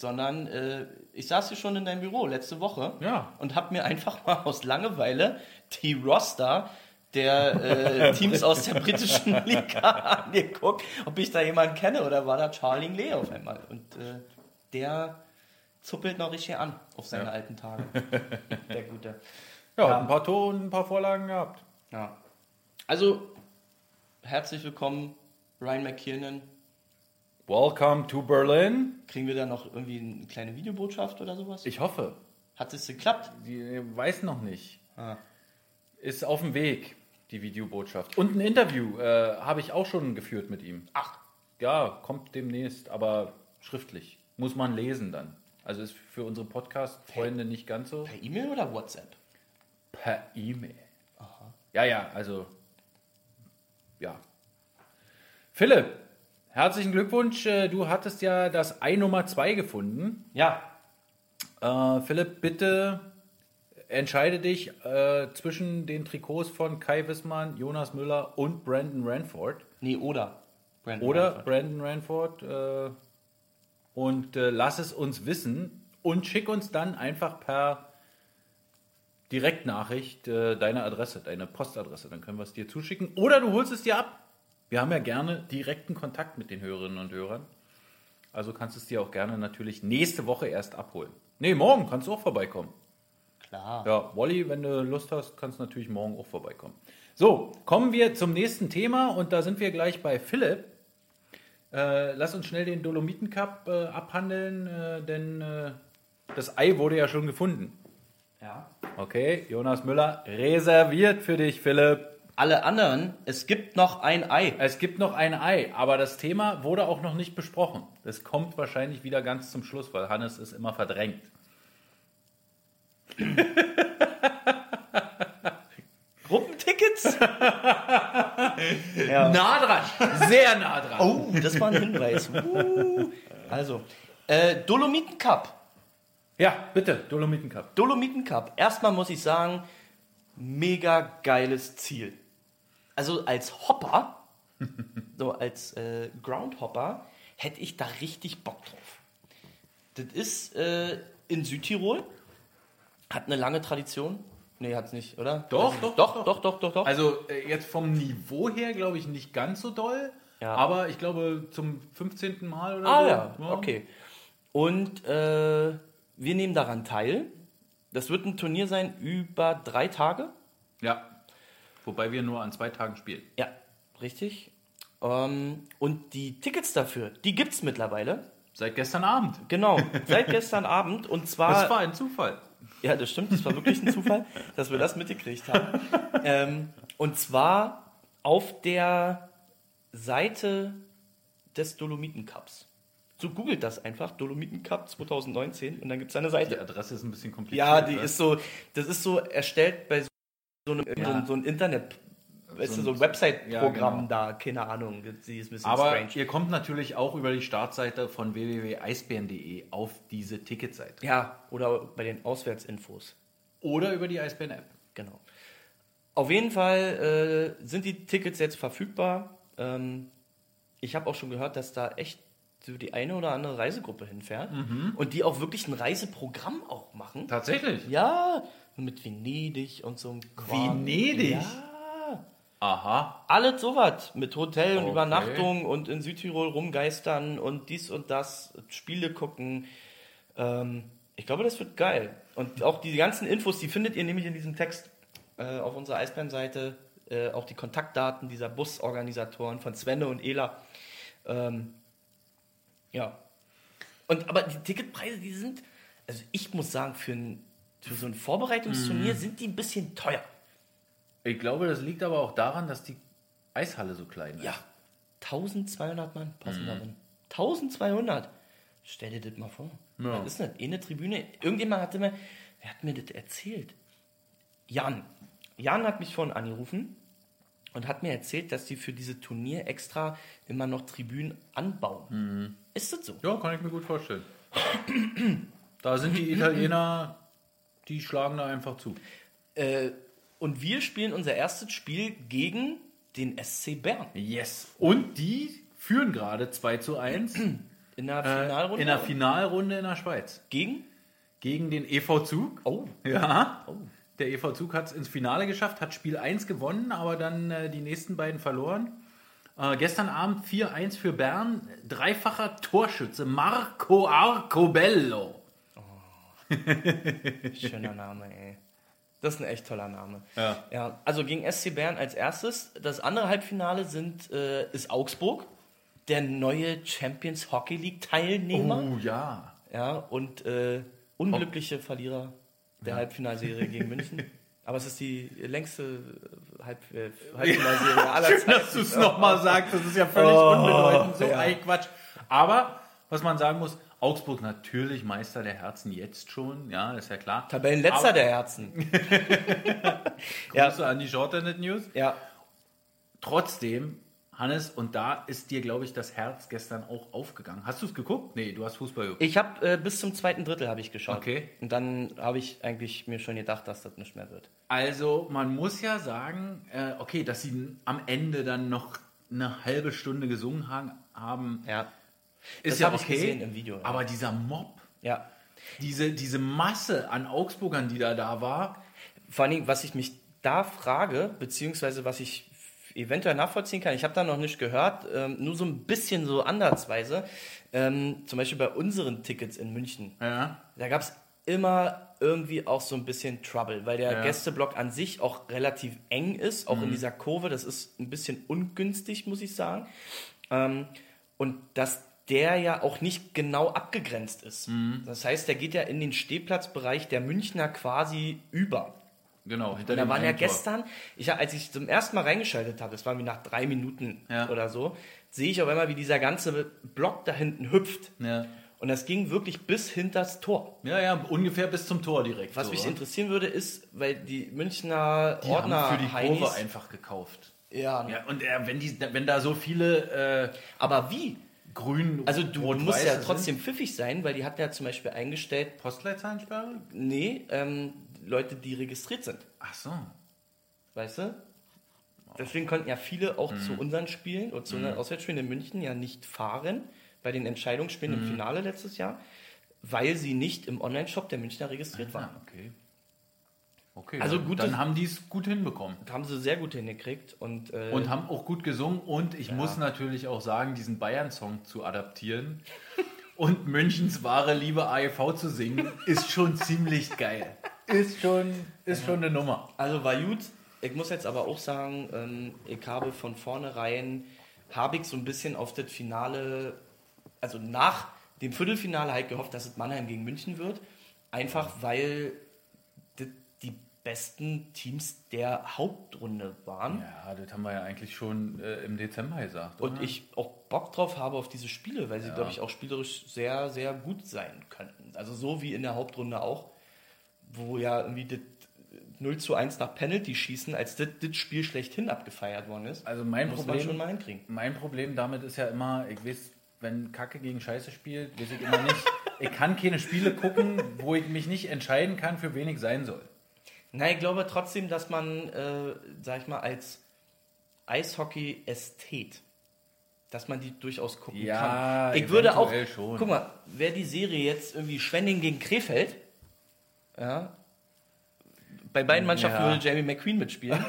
S5: sondern äh, ich saß hier schon in deinem Büro letzte Woche
S4: Ja.
S5: und habe mir einfach mal aus Langeweile die Roster der äh, Teams aus der britischen Liga angeguckt, ob ich da jemanden kenne oder war da Charlie Lee auf einmal. Und äh, der zuppelt noch richtig an auf seine
S4: Ja.
S5: alten Tage. der Gute.
S4: Ja,
S5: Ja.
S4: ein paar Tore und ein paar Vorlagen gehabt.
S5: Ja. Also, herzlich willkommen, Ryan McKiernan.
S4: Welcome to Berlin.
S5: Kriegen wir da noch irgendwie eine kleine Videobotschaft oder sowas?
S4: Ich hoffe.
S5: Hat es geklappt?
S4: Die weiß noch nicht.
S5: Ah.
S4: Ist auf dem Weg, die Videobotschaft. Und ein Interview äh, habe ich auch schon geführt mit ihm.
S5: Ach,
S4: Ja, kommt demnächst, aber schriftlich. Muss man lesen dann. Also ist für unsere Podcast-Freunde nicht ganz so.
S5: per E-Mail oder WhatsApp?
S4: Per E-Mail. Ja, ja, also. Ja. Philipp, herzlichen Glückwunsch. Äh, Du hattest ja das Ei Nummer 2 gefunden.
S5: Ja.
S4: Äh, Philipp, bitte entscheide dich äh, zwischen den Trikots von Kai Wissmann, Jonas Müller und Brandon Ranford.
S5: Nee, oder. Brandon
S4: Oder
S5: Ranford.
S4: Brandon Ranford. Äh, und äh, lass es uns wissen und schick uns dann einfach per Direktnachricht äh, deine Adresse, deine Postadresse. Dann können wir es dir zuschicken. Oder du holst es dir ab. Wir haben ja gerne direkten Kontakt mit den Hörerinnen und Hörern. Also kannst du es dir auch gerne natürlich nächste Woche erst abholen. Nee, morgen kannst du auch vorbeikommen.
S5: Klar.
S4: Ja, Wally, wenn du Lust hast, kannst du natürlich morgen auch vorbeikommen. So, kommen wir zum nächsten Thema und da sind wir gleich bei Philipp. Äh, lass uns schnell den Dolomiten Cup äh, abhandeln, äh, denn äh, das Ei wurde ja schon gefunden.
S5: Ja.
S4: Okay, Jonas Müller reserviert für dich, Philipp.
S5: Alle anderen, es gibt noch ein Ei.
S4: Es gibt noch ein Ei, aber das Thema wurde auch noch nicht besprochen. Das kommt wahrscheinlich wieder ganz zum Schluss, weil Hannes ist immer verdrängt.
S5: Gruppentickets?
S4: Nah dran, sehr nah dran.
S5: Oh, das war ein Hinweis. Uh. Also, äh, Dolomiten Cup.
S4: Ja, bitte, Dolomiten Cup.
S5: Dolomiten Cup. Erstmal muss ich sagen, mega geiles Ziel. Also als Hopper, so als äh, Groundhopper, hätte ich da richtig Bock drauf. Das ist äh, in Südtirol, hat eine lange Tradition. Nee, hat's nicht, oder?
S4: Doch, doch,
S5: doch, doch, doch, doch, doch.
S4: Also äh, jetzt vom Niveau her glaube ich nicht ganz so doll,
S5: Ja.
S4: Aber ich glaube zum 15. Mal oder
S5: Ah
S4: so.
S5: ja, okay. Und äh, wir nehmen daran teil. Das wird ein Turnier sein über drei Tage.
S4: Ja. Wobei wir nur an zwei Tagen spielen.
S5: Ja, richtig. Ähm, und die Tickets dafür, die gibt es mittlerweile.
S4: Seit gestern Abend.
S5: Genau, seit gestern Abend. Und zwar.
S4: Das war ein Zufall.
S5: Ja, das stimmt. Das war wirklich ein Zufall, dass wir das mitgekriegt haben. Ähm, und zwar auf der Seite des Dolomiten Cups. So googelt das einfach, Dolomiten Cup 2019 und dann gibt es eine
S4: Die
S5: Seite.
S4: Adresse ist ein bisschen kompliziert.
S5: Ja, die
S4: ne?
S5: ist so, das ist so erstellt bei so, so einem
S4: Ja.
S5: so, ein- Internet, weißt
S4: So
S5: du, so
S4: ein-
S5: Website-Programm
S4: Ja, genau.
S5: da, keine Ahnung, sie ist ein bisschen
S4: Aber
S5: strange.
S4: ihr kommt natürlich auch über die Startseite von www.eisbären.de auf diese Ticketseite.
S5: Ja, oder bei den Auswärtsinfos.
S4: Oder über die Eisbären-App.
S5: Genau. Auf jeden Fall äh, sind die Tickets jetzt verfügbar. Ähm, ich habe auch schon gehört, dass da echt so die eine oder andere Reisegruppe hinfährt und die auch wirklich ein Reiseprogramm auch machen.
S4: Tatsächlich?
S5: Ja, mit Venedig und so einem Kram.
S4: Venedig?
S5: Ja.
S4: Aha.
S5: Alles sowas. Mit Hotel und
S4: Okay.
S5: Übernachtung und in Südtirol rumgeistern und dies und das, Spiele gucken. Ähm, ich glaube, das wird geil. Und auch die ganzen Infos, die findet ihr nämlich in diesem Text äh, auf unserer Eisbären-Seite. Äh, auch die Kontaktdaten dieser Busorganisatoren von Svenne und Ela. Ähm, ja. Und aber die Ticketpreise, die sind, also ich muss sagen, für, ein, für so ein Vorbereitungsturnier sind die ein bisschen teuer.
S4: Ich glaube, das liegt aber auch daran, dass die Eishalle so klein ist.
S5: Ja, 1200 Mann passen da drin. 1200. Stell dir das mal vor.
S4: Ja.
S5: Was ist das? Eine Tribüne. Irgendjemand hatte mir, wer hat mir das erzählt? Jan. Jan hat mich vorhin angerufen und hat mir erzählt, dass die für diese Turnier extra immer noch Tribünen anbauen. Ist das so?
S4: Ja, kann ich mir gut vorstellen. da sind die Italiener, die schlagen da einfach zu.
S5: Äh, und wir spielen unser erstes Spiel gegen den SC Bern
S4: Yes. Und die führen gerade 2 zu 1
S5: in der
S4: äh,
S5: Finalrunde.
S4: in der Finalrunde in der Schweiz.
S5: gegen?
S4: Gegen den EV Zug.
S5: Oh,
S4: Ja. Der EV Zug hat es ins Finale geschafft, hat Spiel 1 gewonnen, aber dann äh, die nächsten beiden verloren. Äh, gestern Abend 4-1 für Bern. Dreifacher Torschütze Marco Arcobello.
S5: Schöner Name, ey. Das ist ein echt toller Name.
S4: Ja.
S5: ja also gegen SC Bern als erstes. Das andere Halbfinale sind, äh, ist Augsburg, der neue Champions Hockey League Teilnehmer.
S4: Oh ja.
S5: Ja, und äh, unglückliche Verlierer der Halbfinalserie gegen München. Aber es ist die längste äh, Halb äh, Halbfinalserie aller
S4: Schön,
S5: Zeiten.
S4: dass du es nochmal sagst. Das ist ja völlig
S5: Oh,
S4: unbedeutend. So
S5: ja.
S4: Quatsch. Aber, was man sagen muss, Augsburg natürlich Meister der Herzen jetzt schon. Ja, ist ja klar.
S5: Tabellenletzter
S4: Aber-
S5: der Herzen. ja,
S4: Grüße an die Shorthanded News.
S5: ja,
S4: Trotzdem, Hannes, und da ist dir, glaube ich, das Herz gestern auch aufgegangen. Hast du es geguckt? Nee, du hast Fußball geguckt.
S5: ich habe äh, bis zum zweiten Drittel habe ich geschaut.
S4: Okay.
S5: Und dann habe ich eigentlich mir schon gedacht, dass das nicht mehr wird.
S4: Also, man muss ja sagen, äh, okay, dass sie am Ende dann noch eine halbe Stunde gesungen haben, haben
S5: Ja.
S4: Ist
S5: Das
S4: ja okay.
S5: gesehen im Video, ja.
S4: Aber dieser Mob,
S5: Ja.
S4: diese, diese Masse an Augsburgern, die da da war,
S5: Vor allen Dingen, was ich mich da frage, beziehungsweise was ich eventuell nachvollziehen kann, ich habe da noch nicht gehört, ähm, nur so ein bisschen so andersweise, ähm, zum Beispiel bei unseren Tickets in München,
S4: ja,
S5: da gab es immer irgendwie auch so ein bisschen Trouble, weil der
S4: Ja.
S5: Gästeblock an sich auch relativ eng ist, auch in dieser Kurve, das ist ein bisschen ungünstig, muss ich sagen. Ähm, und dass der ja auch nicht genau abgegrenzt ist. Das heißt, der geht ja in den Stehplatzbereich der Münchner quasi über.
S4: genau, hinter
S5: Und da waren ja gestern, ich, als ich zum ersten Mal reingeschaltet habe, das war wie nach drei Minuten
S4: Ja.
S5: oder so, sehe ich auf einmal, wie dieser ganze Block da hinten hüpft.
S4: Ja.
S5: Und das ging wirklich bis hinters Tor.
S4: ja, ja, ungefähr bis zum Tor direkt.
S5: Was
S4: so,
S5: mich
S4: oder?
S5: interessieren würde, ist, weil die Münchner
S4: die
S5: Ordner
S4: haben für die
S5: Heinis-
S4: Kurve einfach gekauft.
S5: Ja,
S4: Ja, und äh, wenn, die, wenn da so viele äh,
S5: aber wie?
S4: Grün,
S5: Also du
S4: rot,
S5: musst ja trotzdem pfiffig sein, weil die hatten ja zum Beispiel eingestellt,
S4: sind. Postleitzahlensperre?
S5: nee, ähm, Leute, die registriert sind.
S4: Ach so.
S5: Weißt du? Deswegen konnten ja viele auch zu unseren Spielen oder zu unseren Auswärtsspielen in München ja nicht fahren, bei den Entscheidungsspielen im Finale letztes Jahr, weil sie nicht im Online-Shop der Münchner registriert waren.
S4: Ah, okay. Okay,
S5: Also gutes-
S4: dann haben die es gut hinbekommen.
S5: Haben sie sehr gut hingekriegt. Und, äh,
S4: Und haben auch gut gesungen. Und ich muss natürlich auch sagen, diesen Bayern-Song zu adaptieren und Münchens wahre Liebe AEV zu singen, ist schon ziemlich geil. Ist schon, ist schon eine Nummer.
S5: Also war gut. Ich muss jetzt aber auch sagen, ähm, ich habe von vornherein, habe ich so ein bisschen auf das Finale, also nach dem Viertelfinale halt gehofft, dass es Mannheim gegen München wird. Einfach weil besten Teams der Hauptrunde waren.
S4: Ja, das haben wir ja eigentlich schon äh, im Dezember gesagt.
S5: Und
S4: oder?
S5: ich auch Bock drauf habe auf diese Spiele, weil sie, glaube ich, auch spielerisch sehr, sehr gut sein könnten. Also so wie in der Hauptrunde auch, wo ja irgendwie das 0 zu 1 nach Penalty schießen, als das, das Spiel schlechthin abgefeiert worden ist.
S4: Also mein
S5: muss
S4: Problem,
S5: man schon mal hinkriegen.
S4: mein Problem damit ist ja immer, ich weiß, wenn Kacke gegen Scheiße spielt, weiß ich immer nicht. ich kann keine Spiele gucken, wo ich mich nicht entscheiden kann, für wen ich sein soll.
S5: Nein, ich glaube trotzdem, dass man, äh, sag ich mal, als Eishockey-Ästhet, dass man die durchaus gucken
S4: Ja,
S5: kann. Ich würde auch,
S4: schon.
S5: guck mal, wäre die Serie jetzt irgendwie Schwenning gegen Krefeld, ja, bei beiden Mannschaften
S4: Ja.
S5: würde Jamie McQueen mitspielen,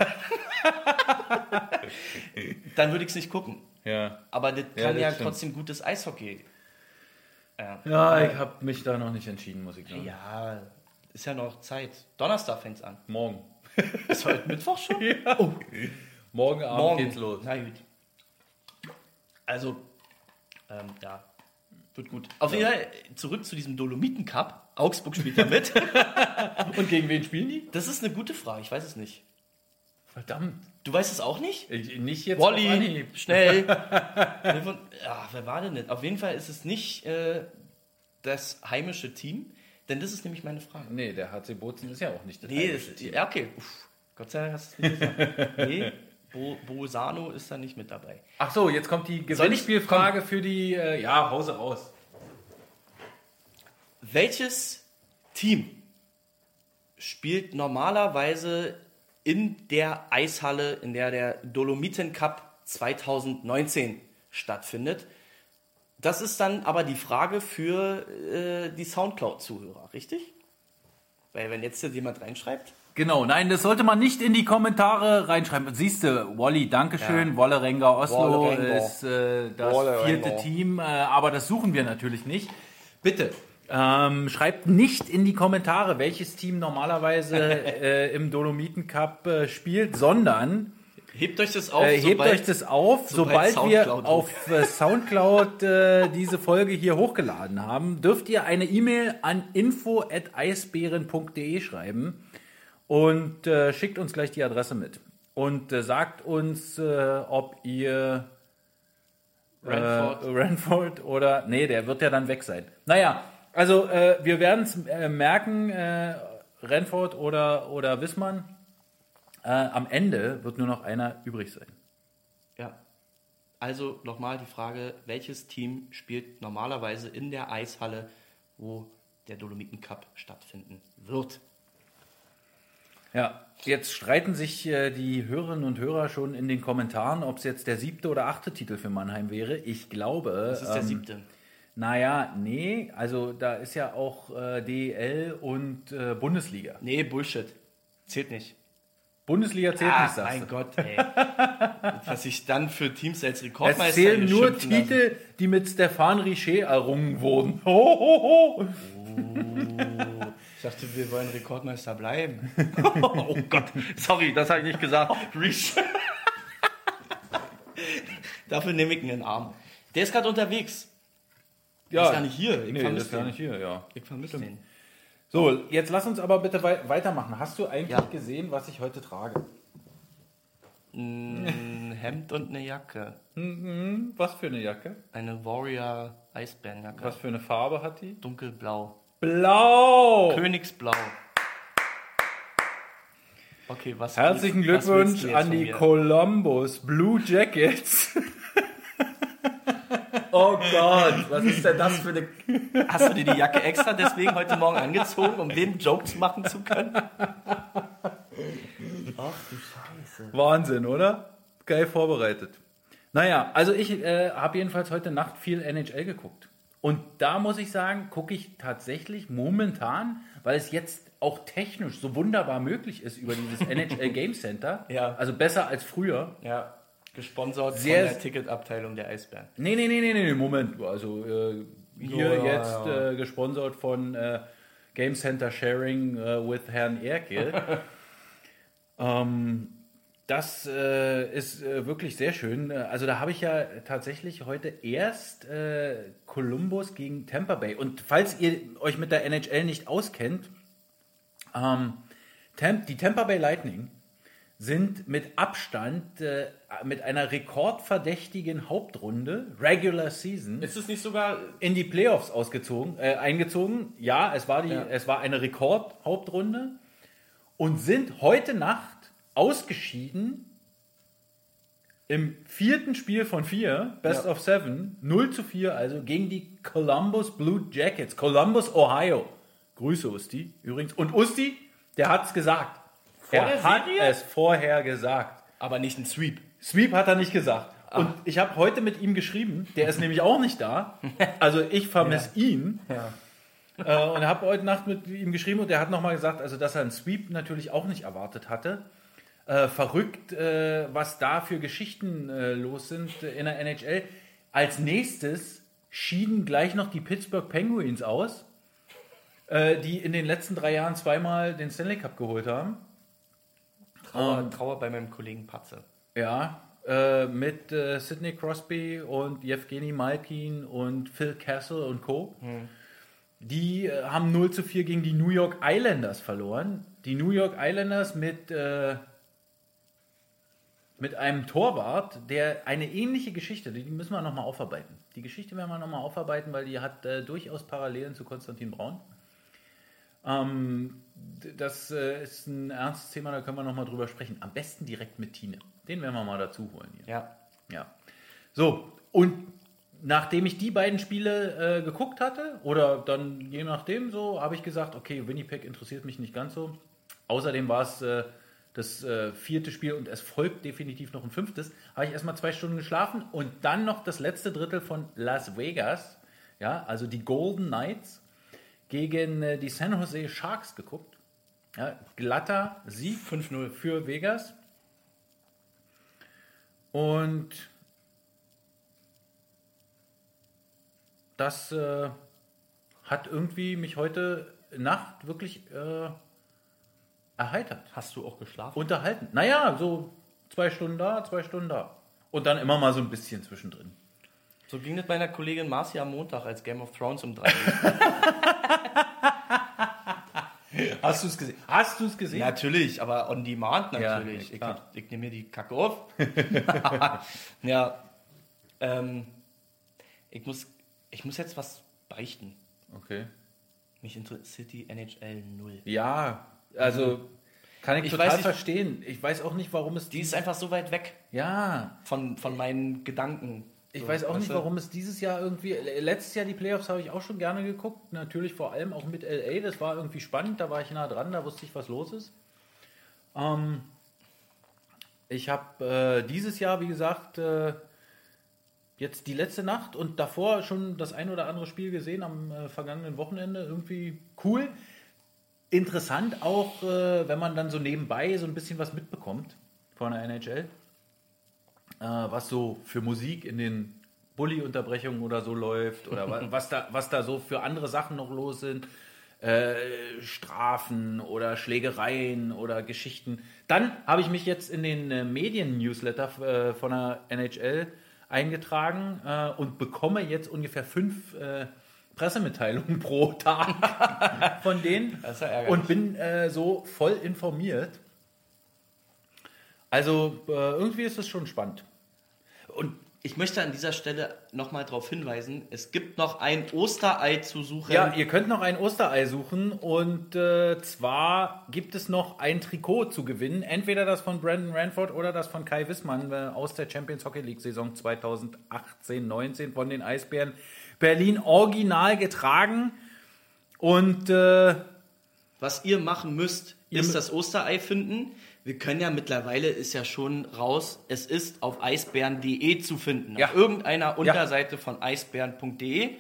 S5: dann würde ich es nicht gucken.
S4: Ja.
S5: Aber das
S4: Ja,
S5: kann
S4: das
S5: ja
S4: stimmt.
S5: trotzdem gutes Eishockey. Ja,
S4: Ja, ich habe mich da noch nicht entschieden, muss ich sagen.
S5: ja ist ja noch Zeit. Donnerstag fängt es an.
S4: Morgen.
S5: Ist heute Mittwoch schon? Oh.
S4: Morgen Abend
S5: Morgen
S4: geht's los.
S5: Na gut. Also, ähm, ja, wird gut. Auf jeden Fall zurück zu diesem Dolomiten Cup. Augsburg spielt ja mit.
S4: Und gegen wen spielen die?
S5: Das ist eine gute Frage, ich weiß es nicht.
S4: Verdammt.
S5: Du weißt es auch nicht?
S4: Ich, nicht jetzt Anhieb.
S5: schnell. Von- ja, wer war denn nicht? Auf jeden Fall ist es nicht äh, das heimische Team, denn das ist nämlich meine Frage.
S4: Nee, der HC Bozen ist ja auch nicht das
S5: Nee,
S4: Team.
S5: ja, okay. Uff, Gott sei Dank hast du es nicht gesagt. Nee, Bo, Bosano ist da nicht mit dabei.
S4: Ach so, jetzt kommt die Gewinnspielfrage für die, äh, ja, Hause raus.
S5: Welches Team spielt normalerweise in der Eishalle, in der der Dolomiten Cup 2019 stattfindet? Das ist dann aber die Frage für äh, die Soundcloud-Zuhörer, richtig? Weil wenn jetzt jemand reinschreibt,
S4: Genau, nein, das sollte man nicht in die Kommentare reinschreiben. Siehst du, Wally, Dankeschön.
S5: Ja.
S4: Wollerenger Oslo
S5: Wollerenger.
S4: ist äh, das
S5: Wollerenger.
S4: vierte Team, äh, aber das suchen wir natürlich nicht. Bitte, ähm, schreibt nicht in die Kommentare, welches Team normalerweise äh, im Dolomiten Cup äh, spielt, sondern
S5: hebt euch das auf.
S4: äh, hebt
S5: sobald-
S4: euch das auf,
S5: sobald
S4: sobald wir
S5: Soundcloud
S4: auf äh, Soundcloud äh, diese Folge hier hochgeladen haben, dürft ihr eine E-Mail an info@eisbären.de schreiben und äh, schickt uns gleich die Adresse mit und äh, sagt uns, ob ihr
S5: Ranford.
S4: Ranford oder nee, der wird ja dann weg sein. Naja, also wir werden es merken, Renford oder oder Wissmann. Äh, am Ende wird nur noch einer übrig sein.
S5: Ja. Also nochmal die Frage, welches Team spielt normalerweise in der Eishalle, wo der Dolomiten Cup stattfinden wird?
S4: Ja, jetzt streiten sich äh, die Hörerinnen und Hörer schon in den Kommentaren, ob es jetzt der siebte oder achte Titel für Mannheim wäre. Ich glaube.
S5: Das ist der
S4: ähm,
S5: siebte.
S4: Naja, nee, also da ist ja auch äh, DEL und äh, Bundesliga.
S5: Nee, Bullshit. Zählt nicht.
S4: Bundesliga zählt
S5: Ah,
S4: nicht, sagst
S5: mein
S4: du.
S5: Gott, ey. Was ich dann für Teams als
S4: Es
S5: Rekordmeister
S4: zählen nur
S5: schimpfen lassen.
S4: Titel, die mit Stefan Richer errungen wurden. Ho, ho, ho.
S5: Ich dachte, wir wollen Rekordmeister bleiben. oh Gott, sorry, das habe ich nicht gesagt. Reach. Dafür nehme ich ihn in den Arm. Der ist gerade unterwegs.
S4: Ja,
S5: ist gar nicht hier. Ich
S4: nee, das ist gar nicht hier, ja.
S5: Ich vermisse den.
S4: So, jetzt lass uns aber bitte wei weitermachen. Hast du eigentlich
S5: Ja.
S4: gesehen, was ich heute trage?
S5: Ein Hemd und eine Jacke.
S4: Hm, Was für eine Jacke?
S5: Eine Warrior Eisbärenjacke.
S4: Was für eine Farbe hat die?
S5: Dunkelblau.
S4: Blau!
S5: Königsblau. Okay, was
S4: Herzlichen
S5: was
S4: Glückwunsch
S5: jetzt
S4: an die? Columbus Blue Jackets. oh Gott, was ist denn das für eine...
S5: Hast du dir die Jacke extra deswegen heute Morgen angezogen, um den Joke machen zu können? Ach du Scheiße.
S4: Wahnsinn, oder? Geil vorbereitet. Naja, also ich äh, habe jedenfalls heute Nacht viel NHL geguckt. Und da muss ich sagen, gucke ich tatsächlich momentan, weil es jetzt auch technisch so wunderbar möglich ist über dieses NHL Game Center.
S5: Ja.
S4: Also besser als früher.
S5: Ja, gesponsert
S4: Sehr-
S5: von der Ticketabteilung der Eisbären.
S4: Nee, nee, nee, nee, nee, Moment. Also äh, hier
S5: Ja,
S4: jetzt
S5: ja.
S4: Äh, gesponsert von äh, Game Center Sharing äh, with Herrn Erkel. ähm, das äh, ist äh, wirklich sehr schön. Also da habe ich ja tatsächlich heute erst äh, Columbus gegen Tampa Bay. Und falls ihr euch mit der NHL nicht auskennt, ähm, Tam die Tampa Bay Lightning sind mit Abstand äh, mit einer rekordverdächtigen Hauptrunde, Regular Season,
S5: Ist es nicht sogar.
S4: in die Playoffs ausgezogen, äh, eingezogen. Ja, es war, die,
S5: Ja.
S4: es war eine Rekordhauptrunde und sind heute Nacht ausgeschieden im vierten Spiel von vier, Best
S5: Ja.
S4: of Seven, 0 zu 4, also gegen die Columbus Blue Jackets, Columbus, Ohio. Grüße, Usti, übrigens. Und Usti, der hat es gesagt. Er
S5: der
S4: hat
S5: Serie?
S4: es vorher gesagt.
S5: Aber nicht ein Sweep.
S4: Sweep hat er nicht gesagt.
S5: Ah.
S4: Und ich habe heute mit ihm geschrieben, der ist nämlich auch nicht da. Also ich vermisse ihn. Äh, und habe heute Nacht mit ihm geschrieben und er hat nochmal gesagt, also dass er einen Sweep natürlich auch nicht erwartet hatte. Äh, verrückt, äh, was da für Geschichten äh, los sind in der NHL. Als nächstes schieden gleich noch die Pittsburgh Penguins aus, äh, die in den letzten drei Jahren zweimal den Stanley Cup geholt haben.
S5: Trauer,
S4: Ähm.
S5: Trauer bei meinem Kollegen Patze.
S4: Ja, äh, mit äh, Sidney Crosby und Evgeny Malkin und Phil Castle und Co. Die äh, haben 0 zu 4 gegen die New York Islanders verloren. Die New York Islanders mit, äh, mit einem Torwart, der eine ähnliche Geschichte, die müssen wir nochmal aufarbeiten. Die Geschichte werden wir nochmal aufarbeiten, weil die hat äh, durchaus Parallelen zu Konstantin Braun. Ähm, das äh, ist ein ernstes Thema, da können wir nochmal drüber sprechen. Am besten direkt mit Tine. Den werden wir mal dazu holen hier.
S5: Ja.
S4: Ja. So, und nachdem ich die beiden Spiele äh, geguckt hatte, oder dann je nachdem so, habe ich gesagt, okay, Winnipeg interessiert mich nicht ganz so. Außerdem war es äh, das äh, vierte Spiel und es folgt definitiv noch ein fünftes. Habe ich erstmal zwei Stunden geschlafen und dann noch das letzte Drittel von Las Vegas, ja, also die Golden Knights gegen äh, die San Jose Sharks geguckt. Ja, glatter Sieg 5-0 für Vegas. Und das äh, hat irgendwie mich heute Nacht wirklich äh, erheitert,
S5: Hast du auch geschlafen?
S4: unterhalten. Naja, so zwei Stunden da, zwei Stunden da. Und dann immer mal so ein bisschen zwischendrin.
S5: So ging es meiner Kollegin Marcia am Montag, als Game of Thrones um drei.
S4: Hast du es gesehen? Hast du es gesehen?
S5: Natürlich, aber on demand natürlich.
S4: ja,
S5: ich
S4: klar.
S5: ich nehme mir die Kacke auf. ja. Ähm, ich, muss, ich muss jetzt was beichten.
S4: Okay.
S5: Mich interessiert die NHL 0.
S4: Ja, also kann ich,
S5: Ich
S4: total
S5: weiß nicht-
S4: verstehen. Ich weiß auch nicht, warum es
S5: Die ist einfach so weit weg
S4: Ja,
S5: von, von meinen Gedanken.
S4: Ich
S5: so,
S4: weiß auch nicht, warum es dieses Jahr irgendwie. Letztes Jahr die Playoffs habe ich auch schon gerne geguckt. Natürlich vor allem auch mit LA. Das war irgendwie spannend. Da war ich nah dran. Da wusste ich, was los ist. Ähm, ich habe äh, dieses Jahr, wie gesagt, äh, jetzt die letzte Nacht und davor schon das ein oder andere Spiel gesehen am äh, vergangenen Wochenende. Irgendwie cool. Interessant auch, äh, wenn man dann so nebenbei so ein bisschen was mitbekommt von der NHL äh, was so für Musik in den Bulli-Unterbrechungen oder so läuft oder wa- was da, was da so für andere Sachen noch los sind. Äh, Strafen oder Schlägereien oder Geschichten. Dann habe ich mich jetzt in den äh, Medien-Newsletter äh, von der NHL eingetragen äh, und bekomme jetzt ungefähr fünf äh, Pressemitteilungen pro Tag von denen
S5: ja
S4: und bin äh, so voll informiert. Also irgendwie ist es schon spannend.
S5: Und ich möchte an dieser Stelle nochmal darauf hinweisen, es gibt noch ein Osterei zu suchen.
S4: Ja, ihr könnt noch ein Osterei suchen und äh, zwar gibt es noch ein Trikot zu gewinnen. Entweder das von Brandon Ranford oder das von Kai Wissmann äh, aus der Champions Hockey League Saison 2018-19 von den Eisbären Berlin original getragen. Und äh,
S5: Was ihr machen müsst,
S4: Ihr
S5: ist das Osterei finden. Wir können ja mittlerweile, ist ja schon raus, es ist auf eisbären.de zu finden.
S4: Ja.
S5: Auf irgendeiner Unterseite von eisbären.de.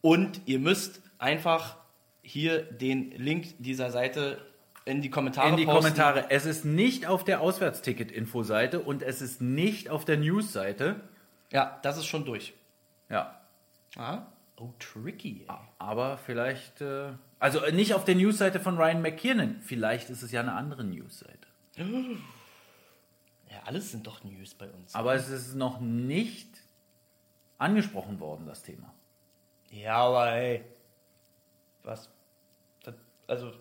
S5: Und ihr müsst einfach hier den Link dieser Seite in die Kommentare
S4: In die
S5: posten.
S4: Kommentare. Es ist nicht auf der Auswärtsticket-Info-Seite und es ist nicht auf der News-Seite.
S5: Ja, das ist schon durch.
S4: Ja.
S5: Ah. Oh, tricky. Ey.
S4: Aber vielleicht, äh, also nicht auf der News-Seite von Ryan McKiernan. Vielleicht ist es ja eine andere News-Seite.
S5: Ja, alles sind doch News bei uns.
S4: Aber es ist noch nicht angesprochen worden, das Thema.
S5: Ja, aber ey. Was? Das, also,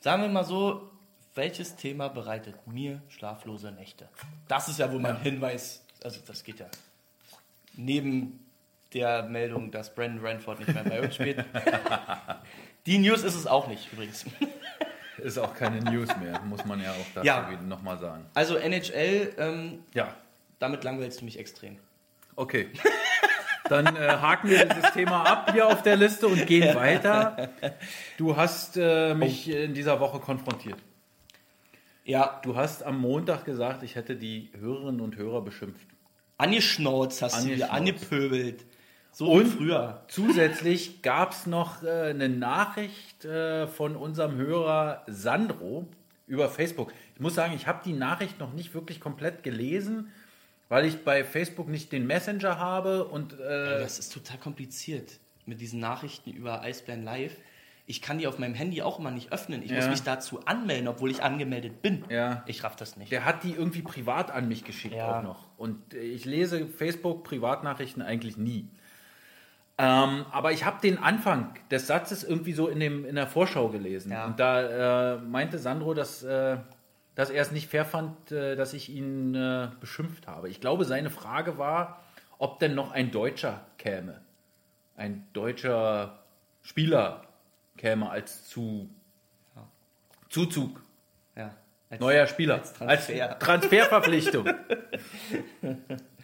S5: sagen wir mal so, welches Thema bereitet mir schlaflose Nächte? Das ist ja wohl mein Hinweis. Also, das geht ja. Neben der Meldung, dass Brandon Ranford nicht mehr bei uns spielt. Die News ist es auch nicht, übrigens.
S4: Ist auch keine News mehr, muss man ja auch dazu
S5: Ja.
S4: nochmal sagen.
S5: Also, NHL, ähm,
S4: Ja,
S5: damit langweilst du mich extrem.
S4: okay. Dann äh, haken wir dieses Thema ab hier auf der Liste und gehen weiter. Du hast äh, mich in dieser Woche konfrontiert.
S5: Ja,
S4: Du hast am Montag gesagt, ich hätte die Hörerinnen und Hörer beschimpft.
S5: angeschnauzt hast du wieder,
S4: Angeschnauzt.
S5: angepöbelt. So
S4: Und
S5: früher.
S4: Zusätzlich gab es noch äh, eine Nachricht äh, von unserem Hörer Sandro über Facebook. Ich muss sagen, ich habe die Nachricht noch nicht wirklich komplett gelesen, weil ich bei Facebook nicht den Messenger habe und äh,
S5: Das ist total kompliziert mit diesen Nachrichten über Eisbären Live. Ich kann die auf meinem Handy auch immer nicht öffnen. Ich muss
S4: Ja.
S5: mich dazu anmelden, obwohl ich angemeldet bin.
S4: Ja.
S5: Ich raff das nicht.
S4: der hat die irgendwie privat an mich geschickt
S5: Ja.
S4: auch noch. Und äh, ich lese Facebook Privatnachrichten eigentlich nie. Ähm, aber ich habe den Anfang des Satzes irgendwie so in, dem, in der Vorschau gelesen.
S5: Ja.
S4: Und da äh, meinte Sandro, dass, äh, dass er es nicht fair fand, äh, dass ich ihn äh, beschimpft habe. Ich glaube, seine Frage war, ob denn noch ein Deutscher käme. Ein deutscher Spieler käme als zu, Zuzug.
S5: Ja. Als-
S4: Neuer Spieler.
S5: als Transfer.
S4: Als Transferverpflichtung.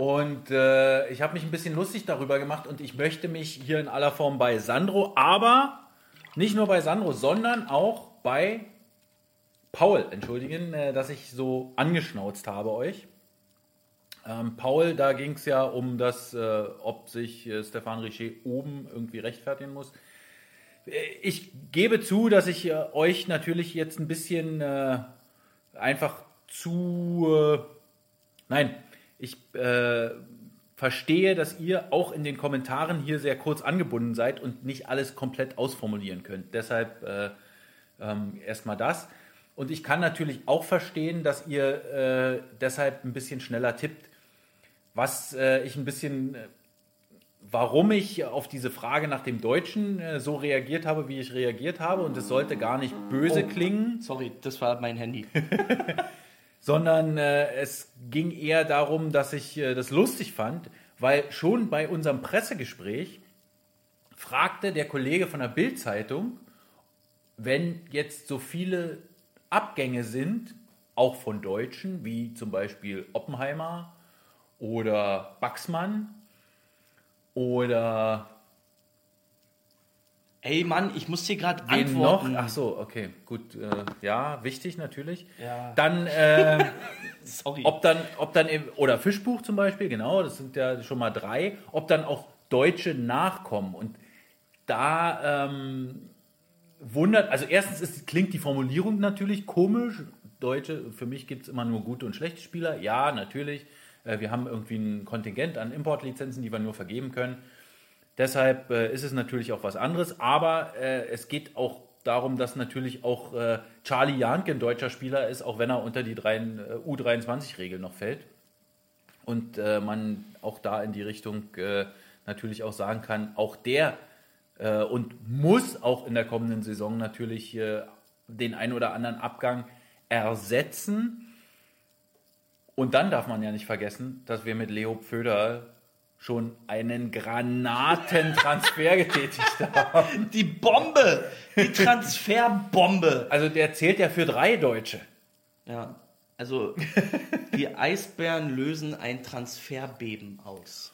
S4: und äh, ich habe mich ein bisschen lustig darüber gemacht und ich möchte mich hier in aller Form bei Sandro, aber nicht nur bei Sandro, sondern auch bei Paul entschuldigen, äh, dass ich so angeschnauzt habe euch. Ähm, Paul, da ging es ja um das, äh, ob sich äh, Stefan Richer oben irgendwie rechtfertigen muss. Äh, Ich gebe zu, dass ich äh, euch natürlich jetzt ein bisschen äh, einfach zu. Äh, nein, ich äh, verstehe, dass ihr auch in den Kommentaren hier sehr kurz angebunden seid und nicht alles komplett ausformulieren könnt. Deshalb äh, ähm, erstmal das. Und ich kann natürlich auch verstehen, dass ihr äh, deshalb ein bisschen schneller tippt. Was äh, ich ein bisschen, äh, warum ich auf diese Frage nach dem Deutschen äh, so reagiert habe, wie ich reagiert habe, und es sollte gar nicht böse klingen,
S5: Sorry, das war mein Handy.
S4: sondern äh, es ging eher darum, dass ich äh, das lustig fand, weil schon bei unserem Pressegespräch fragte der Kollege von der Bild-Zeitung, wenn jetzt so viele Abgänge sind, auch von Deutschen, wie zum Beispiel Oppenheimer oder Baxmann oder
S5: Ey Mann, ich muss dir gerade
S4: wen noch?
S5: antworten.
S4: Ach so, okay, gut, äh, ja, wichtig natürlich.
S5: Ja.
S4: Dann äh,
S5: Sorry.
S4: ob dann, ob dann eben, oder Fischbuch zum Beispiel, genau, das sind ja schon mal drei, ob dann auch Deutsche nachkommen. Und da ähm, wundert, also erstens ist, klingt die Formulierung natürlich komisch. Deutsche, für mich gibt es immer nur gute und schlechte Spieler. Ja, natürlich. Äh, wir haben irgendwie ein Kontingent an Importlizenzen, die wir nur vergeben können. Deshalb äh, ist es natürlich auch was anderes, aber äh, es geht auch darum, dass natürlich auch äh, Charlie Janke ein deutscher Spieler ist, auch wenn er unter die äh, U23-Regel noch fällt. Und äh, man auch da in die Richtung äh, natürlich auch sagen kann, auch der und muss auch in der kommenden Saison natürlich den ein oder anderen Abgang ersetzen. Und dann darf man ja nicht vergessen, dass wir mit Leo Pföder schon einen Granatentransfer getätigt haben.
S5: die Bombe! Die Transferbombe!
S4: Also der zählt ja für drei Deutsche.
S5: Ja, also die Eisbären lösen ein Transferbeben aus.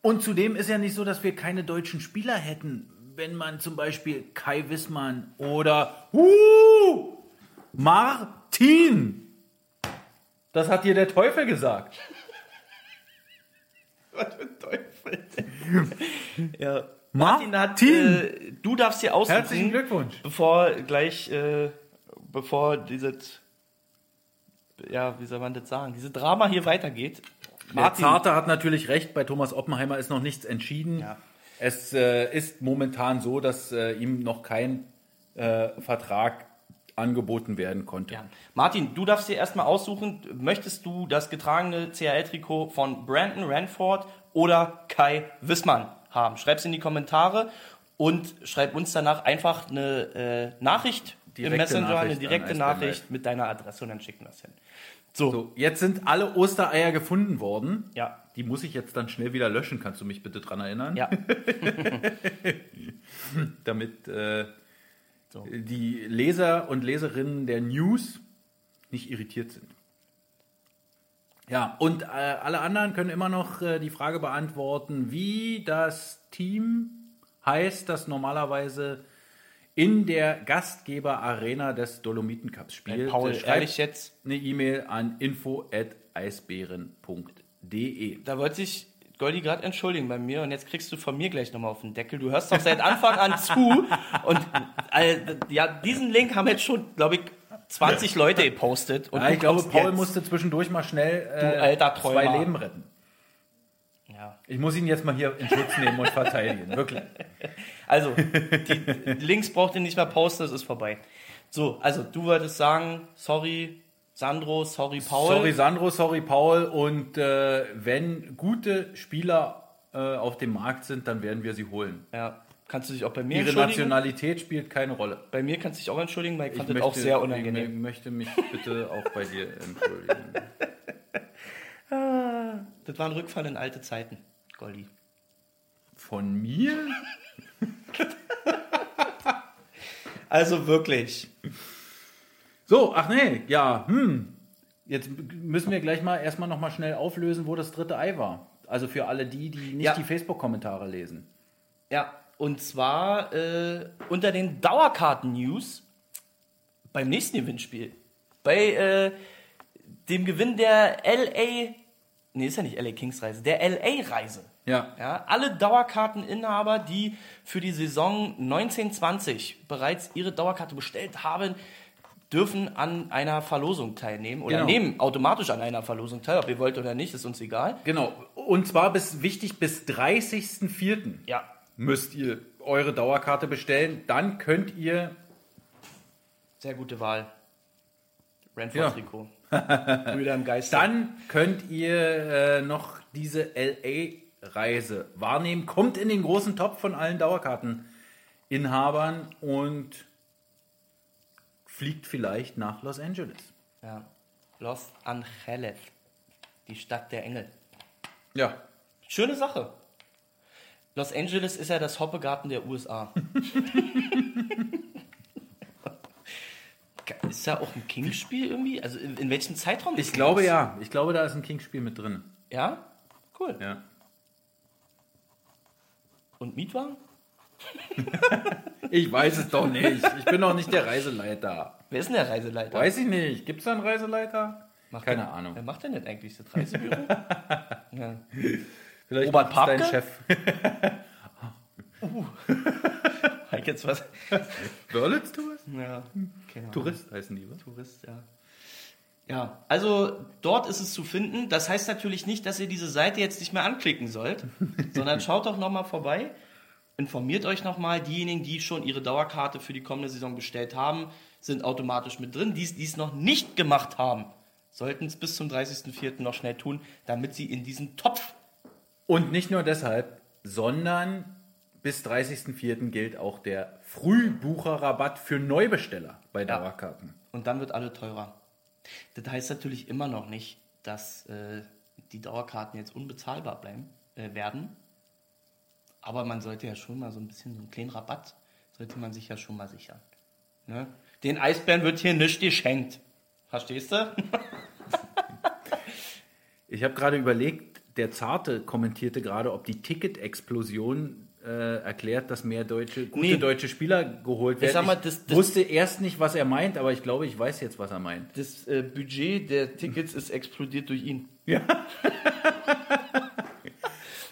S4: Und zudem ist ja nicht so, dass wir keine deutschen Spieler hätten, wenn man zum Beispiel Kai Wissmann oder uh, Martin. Das hat dir der Teufel gesagt.
S5: Was für ein Teufel. ja. Martin hat,
S4: Martin.
S5: äh, du darfst dir aussuchen.
S4: Herzlichen Glückwunsch.
S5: Bevor gleich, äh, bevor dieses, ja, wie soll man das sagen, diese Drama hier weitergeht.
S4: Der Zarte hat natürlich recht, bei Thomas Oppenheimer ist noch nichts entschieden.
S5: Ja.
S4: Es äh, ist momentan so, dass äh, ihm noch kein äh, Vertrag angeboten werden konnte.
S5: Ja. Martin, du darfst dir erstmal aussuchen, möchtest du das getragene CRL-Trikot von Brandon Ranford oder Kai Wissmann haben? Schreib's in die Kommentare und schreib uns danach einfach eine äh, Nachricht im
S4: Direkte
S5: Messenger, eine
S4: Nachricht an
S5: direkte Nachricht mit deiner Adresse und dann schicken wir es hin. So,
S4: So, jetzt sind alle Ostereier gefunden worden.
S5: ja,
S4: Die muss ich jetzt dann schnell wieder löschen. Kannst du mich bitte dran erinnern?
S5: ja.
S4: Damit äh,
S5: So.
S4: die Leser und Leserinnen der News nicht irritiert sind. Ja, und äh, alle anderen können immer noch äh, die Frage beantworten, wie das Team heißt, das normalerweise in der Gastgeber-Arena des Dolomiten Cups spielt.
S5: Paul,
S4: Äh, schreibt
S5: ehrlich jetzt,
S4: eine E-Mail an info@eisbären.de.
S5: da wollte sich Goldi gerade entschuldigen bei mir und jetzt kriegst du von mir gleich nochmal auf den Deckel. Du hörst doch seit Anfang an zu und äh, ja, diesen Link haben jetzt schon, glaube ich, 20 Leute gepostet. Und
S4: Ja, ich glaube, Paul
S5: jetzt.
S4: musste zwischendurch mal schnell äh, zwei. Leben retten.
S5: Ja.
S4: Ich muss ihn jetzt mal hier in Schutz nehmen und verteidigen, wirklich.
S5: Also, die Links braucht ihr nicht mehr posten, es ist vorbei. So, also du würdest sagen, sorry Sandro, sorry Paul.
S4: Sorry Sandro, sorry Paul. Und äh, wenn gute Spieler äh, auf dem Markt sind, dann werden wir sie holen.
S5: Ja, kannst du dich auch bei mir
S4: Ihre
S5: entschuldigen?
S4: Nationalität spielt keine Rolle.
S5: Bei mir kannst du dich auch entschuldigen, weil ich fand
S4: Ich
S5: das auch sehr
S4: Ich
S5: unangenehm.
S4: möchte mich bitte auch bei dir entschuldigen.
S5: Das war ein Rückfall in alte Zeiten, Goldi.
S4: Von mir?
S5: Also wirklich.
S4: So, ach nee, ja, hm. Jetzt müssen wir gleich mal erstmal noch mal schnell auflösen, wo das dritte Ei war. Also für alle die, die nicht
S5: Ja.
S4: die Facebook-Kommentare lesen.
S5: Ja, und zwar äh, unter den Dauerkarten-News beim nächsten Gewinnspiel. Bei äh, dem Gewinn der LA, nee, ist ja nicht LA Kings Reise, der LA-Reise.
S4: Ja.
S5: Ja, alle Dauerkarteninhaber, die für die Saison 1920 bereits ihre Dauerkarte bestellt haben, dürfen an einer Verlosung teilnehmen oder
S4: Genau.
S5: nehmen automatisch an einer Verlosung teil. Ob ihr wollt oder nicht, ist uns egal.
S4: Genau. Und zwar bis wichtig, bis 30.04.
S5: Ja,
S4: müsst ihr eure Dauerkarte bestellen. Dann könnt ihr
S5: sehr gute Wahl.
S4: Ja.
S5: Ranford-Trikot. Brüder im Geiste.
S4: Dann könnt ihr äh, noch diese LA-Reise wahrnehmen. Kommt in den großen Topf von allen Dauerkarteninhabern und fliegt vielleicht nach Los Angeles.
S5: Ja. Los Angeles. Die Stadt der Engel.
S4: Ja.
S5: Schöne Sache. Los Angeles ist ja das Hoppegarten der USA. ist da auch ein King-Spiel irgendwie? Also in, in welchem Zeitraum? ist
S4: Ich glaube
S5: das?
S4: ja. Ich glaube, da ist ein King-Spiel mit drin.
S5: Ja? Cool.
S4: Ja.
S5: Und Mietwagen?
S4: Ich weiß es doch nicht. Ich bin doch nicht der Reiseleiter.
S5: Wer ist denn der Reiseleiter?
S4: Weiß ich nicht. Gibt es da einen Reiseleiter?
S5: Macht
S4: Keine
S5: der,
S4: Ahnung.
S5: Wer macht denn das eigentlich, das Reisebüro? ja.
S4: Vielleicht
S5: Robert
S4: macht's dein
S5: Papke?
S4: Chef.
S5: Hab ich jetzt was?
S4: Görlitz Tourist?
S5: Ja, keine Ahnung.
S4: Tourist heißen die, was?
S5: Tourist, ja. Ja, also dort ist es zu finden. Das heißt natürlich nicht, dass ihr diese Seite jetzt nicht mehr anklicken sollt, sondern schaut doch nochmal vorbei, informiert euch nochmal. Diejenigen, die schon ihre Dauerkarte für die kommende Saison bestellt haben, sind automatisch mit drin. Die, die es noch nicht gemacht haben, sollten es bis zum 30.04. noch schnell tun, damit sie in diesen Topf.
S4: Und nicht nur deshalb, sondern bis 30.04. gilt auch der Frühbucherrabatt für Neubesteller bei Dauerkarten.
S5: Und dann wird alle teurer. Das heißt natürlich immer noch nicht, dass äh, die Dauerkarten jetzt unbezahlbar bleiben äh, werden. Aber man sollte ja schon mal so ein bisschen so einen kleinen Rabatt, sollte man sich ja schon mal sichern. Ne? Den Eisbären wird hier nichts geschenkt. Verstehst du?
S4: Ich habe gerade überlegt, der Zarte kommentierte gerade, ob die Ticket-Explosion äh, erklärt, dass mehr deutsche, gute
S5: Nee.
S4: deutsche Spieler geholt werden.
S5: sag mal, das- das-
S4: wusste erst nicht, was er meint, aber ich glaube, ich weiß jetzt, was er meint.
S5: Das äh, Budget der Tickets ist explodiert durch ihn.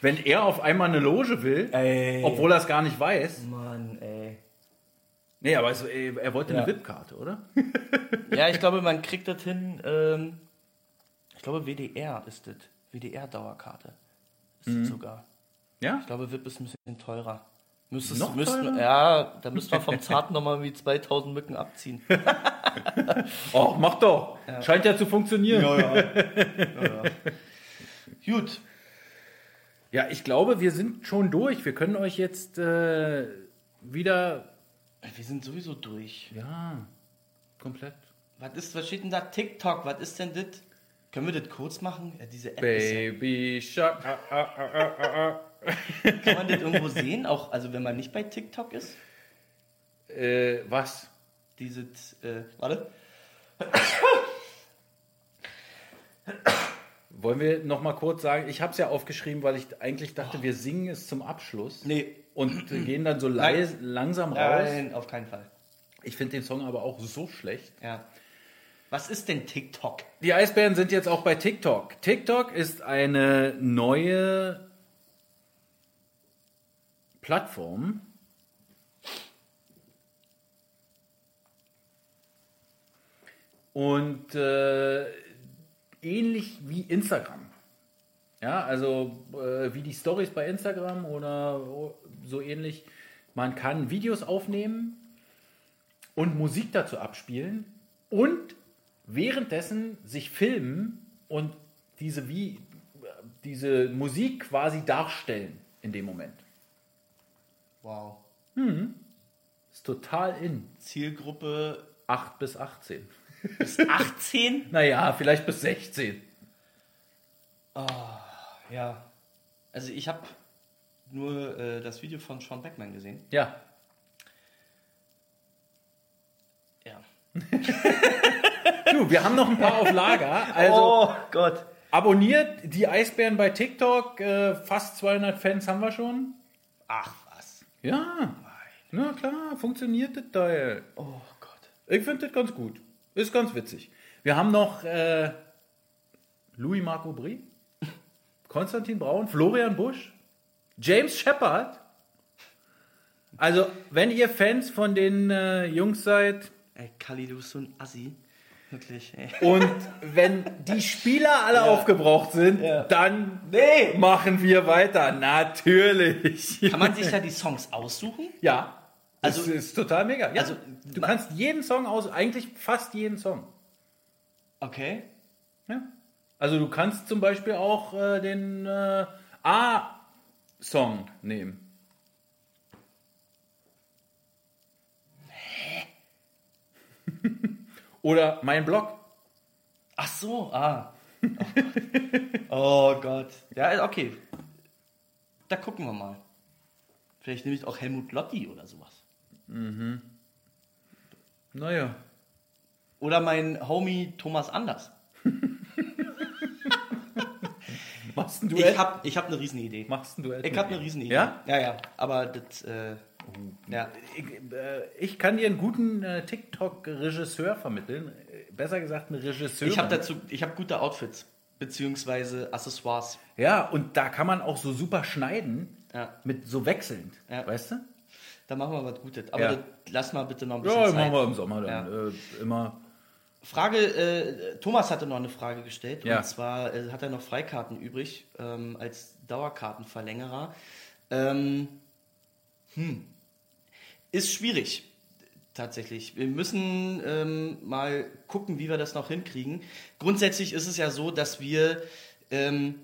S4: Wenn er auf einmal eine Loge will,
S5: Ey.
S4: obwohl er es gar nicht weiß.
S5: Mann, ey.
S4: Nee, aber es, äh, er wollte eine
S5: Ja.
S4: VIP-Karte, oder?
S5: Ja, ich glaube, man kriegt das hin. Ähm, ich glaube, WDR ist das. WDR-Dauerkarte. Ist
S4: Mhm.
S5: sogar.
S4: Ja?
S5: Ich glaube, VIP ist ein bisschen teurer. Müsstest,
S4: Noch
S5: müssten,
S4: teurer?
S5: Ja, da müssten wir vom Zarten nochmal wie 2000 Mücken abziehen.
S4: Oh, mach doch. Scheint ja zu funktionieren.
S5: Gut.
S4: Ja, ich glaube, wir sind schon durch. Wir können euch jetzt äh, wieder.
S5: Wir sind sowieso durch.
S4: Ja, komplett.
S5: Was, ist, was steht denn da? TikTok, was ist denn das? Können wir das kurz machen? Ja, diese App ist ja,
S4: Baby Shark. Ah, ah, ah.
S5: Kann man das irgendwo sehen? Auch, also wenn man nicht bei TikTok ist?
S4: Äh, was?
S5: Dieses, äh, warte.
S4: Wollen wir noch mal kurz sagen, ich habe es ja aufgeschrieben, weil ich eigentlich dachte, wir singen es zum Abschluss.
S5: Nee.
S4: Und gehen dann so leis, langsam raus.
S5: Nein, auf keinen Fall.
S4: Ich finde den Song aber auch so schlecht.
S5: Ja. Was ist denn TikTok?
S4: Die Eisbären sind jetzt auch bei TikTok. TikTok ist eine neue Plattform. Und äh, ähnlich wie Instagram. Ja, also äh, wie die Stories bei Instagram oder so ähnlich. Man kann Videos aufnehmen und Musik dazu abspielen und währenddessen sich filmen und diese, wie, diese Musik quasi darstellen in dem Moment.
S5: Wow.
S4: Ist total in.
S5: Zielgruppe
S4: 8 bis 18.
S5: bis 18?
S4: Naja, vielleicht bis 16.
S5: ja. Also ich habe nur äh, das Video von Sean Beckman gesehen.
S4: Ja.
S5: Ja.
S4: Wir haben noch ein paar auf Lager. Also
S5: oh Gott.
S4: abonniert die Eisbären bei TikTok. Äh, fast 200 Fans haben wir schon.
S5: Ach was.
S4: Ja. Na klar, funktioniert das Teil.
S5: Oh Gott.
S4: Ich finde das ganz gut. Ist ganz witzig. Wir haben noch äh, Louis Marco Brie, Konstantin Braun, Florian Busch, James Shepard. Also, wenn ihr Fans von den äh, Jungs seid
S5: Ey, Kali, du bist so ein Assi. Wirklich, ey.
S4: und wenn die Spieler alle aufgebraucht sind,
S5: Ja.
S4: dann
S5: Nee.
S4: machen wir weiter. Natürlich.
S5: Kann man sich da die Songs aussuchen?
S4: Ja. Also, das ist total mega. Ja,
S5: also-
S4: du kannst jeden Song aus, eigentlich fast jeden Song.
S5: Okay.
S4: Ja. Also du kannst zum Beispiel auch äh, den äh, A-Song nehmen. Oder mein Blog.
S5: Ach so, ah. Oh Gott. oh Gott. Ja, okay. Da gucken wir mal. Vielleicht nehme ich auch Helmut Lotti oder sowas.
S4: Naja.
S5: Oder mein Homie Thomas Anders.
S4: Machst ein Duett?
S5: Ich habe ich hab eine Riesenidee.
S4: Machst ein Duett?
S5: Ich habe eine Riesenidee.
S4: Ja?
S5: Ja, ja. Aber das, äh, ja.
S4: Ich, äh, ich kann dir einen guten äh, TikTok-Regisseur vermitteln. Äh, Besser gesagt, eine Regisseurin.
S5: Ich habe dazu, ich habe gute Outfits. Beziehungsweise Accessoires.
S4: Ja, und da kann man auch so super schneiden.
S5: Ja.
S4: Mit so wechselnd.
S5: Ja.
S4: Weißt du?
S5: Da machen wir was Gutes. Aber
S4: Ja.
S5: lass mal bitte noch ein bisschen
S4: Ja,
S5: Zeit.
S4: machen wir im Sommer dann. Äh, immer.
S5: Frage, äh, Thomas hatte noch eine Frage gestellt. Und zwar äh, hat er noch Freikarten übrig ähm, als Dauerkartenverlängerer. Ähm, hm. Ist schwierig, tatsächlich. Wir müssen ähm, mal gucken, wie wir das noch hinkriegen. Grundsätzlich ist es ja so, dass wir ähm,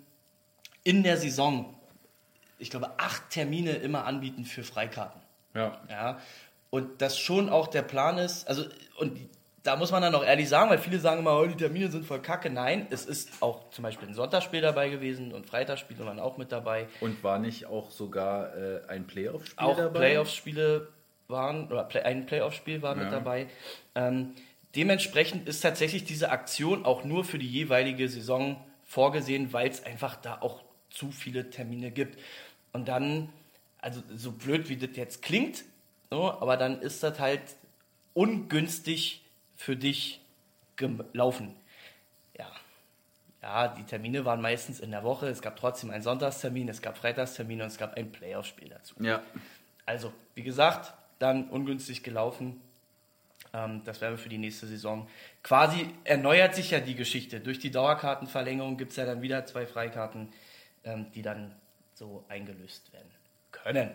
S5: in der Saison, ich glaube, acht Termine immer anbieten für Freikarten.
S4: Ja.
S5: Ja, und das schon auch der Plan ist, also, und da muss man dann auch ehrlich sagen, weil viele sagen immer, oh, die Termine sind voll kacke. Nein, es ist auch zum Beispiel ein Sonntagsspiel dabei gewesen und Freitagsspiele waren auch mit dabei.
S4: Und war nicht auch sogar äh, ein Playoff-Spiel
S5: Auch
S4: dabei?
S5: Playoff-Spiele waren, oder ein Playoff-Spiel war mit
S4: Ja.
S5: dabei. Ähm, dementsprechend ist tatsächlich diese Aktion auch nur für die jeweilige Saison vorgesehen, weil es einfach da auch zu viele Termine gibt. Und dann, also so blöd wie das jetzt klingt, so, aber dann ist das halt ungünstig für dich gelaufen. Ja. Ja, die Termine waren meistens in der Woche. Es gab trotzdem einen Sonntagstermin, es gab Freitagstermin und es gab ein Playoff-Spiel dazu.
S4: Ja.
S5: Also, wie gesagt, dann ungünstig gelaufen. Ähm, das wäre für die nächste Saison. Quasi erneuert sich ja die Geschichte. Durch die Dauerkartenverlängerung gibt es ja dann wieder zwei Freikarten, ähm, die dann so eingelöst werden können.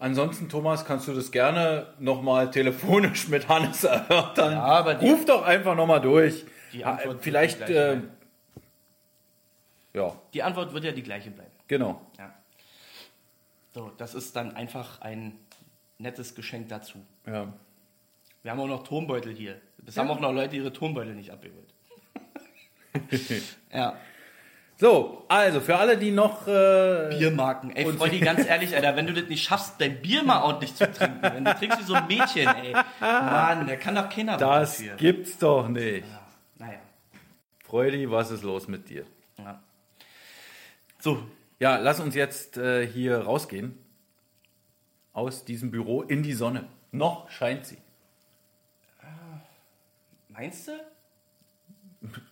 S4: Ansonsten, Thomas, kannst du das gerne nochmal telefonisch mit Hannes erörtern.
S5: Ja, aber die-
S4: Ruf doch einfach nochmal durch.
S5: Die Antwort wird
S4: Vielleicht, äh, ja,
S5: Die Antwort wird ja die gleiche bleiben.
S4: genau.
S5: Ja. So, das ist dann einfach ein nettes Geschenk dazu.
S4: Ja.
S5: Wir haben auch noch Turmbeutel hier. Es haben auch noch Leute ihre Turmbeutel nicht abgeholt. ja.
S4: So, also für alle, die noch äh,
S5: Biermarken. Ey, Freudi, ganz ehrlich, Alter, wenn du das nicht schaffst, dein Bier mal ordentlich zu trinken, wenn du trinkst wie so ein Mädchen, ey. Mann, da kann doch keiner was
S4: das
S5: dafür.
S4: gibt's doch nicht.
S5: Ja, naja.
S4: Freudi, was ist los mit dir?
S5: Ja. So,
S4: Ja, lass uns jetzt äh, hier rausgehen aus diesem Büro in die Sonne. Noch scheint sie.
S5: meinst du?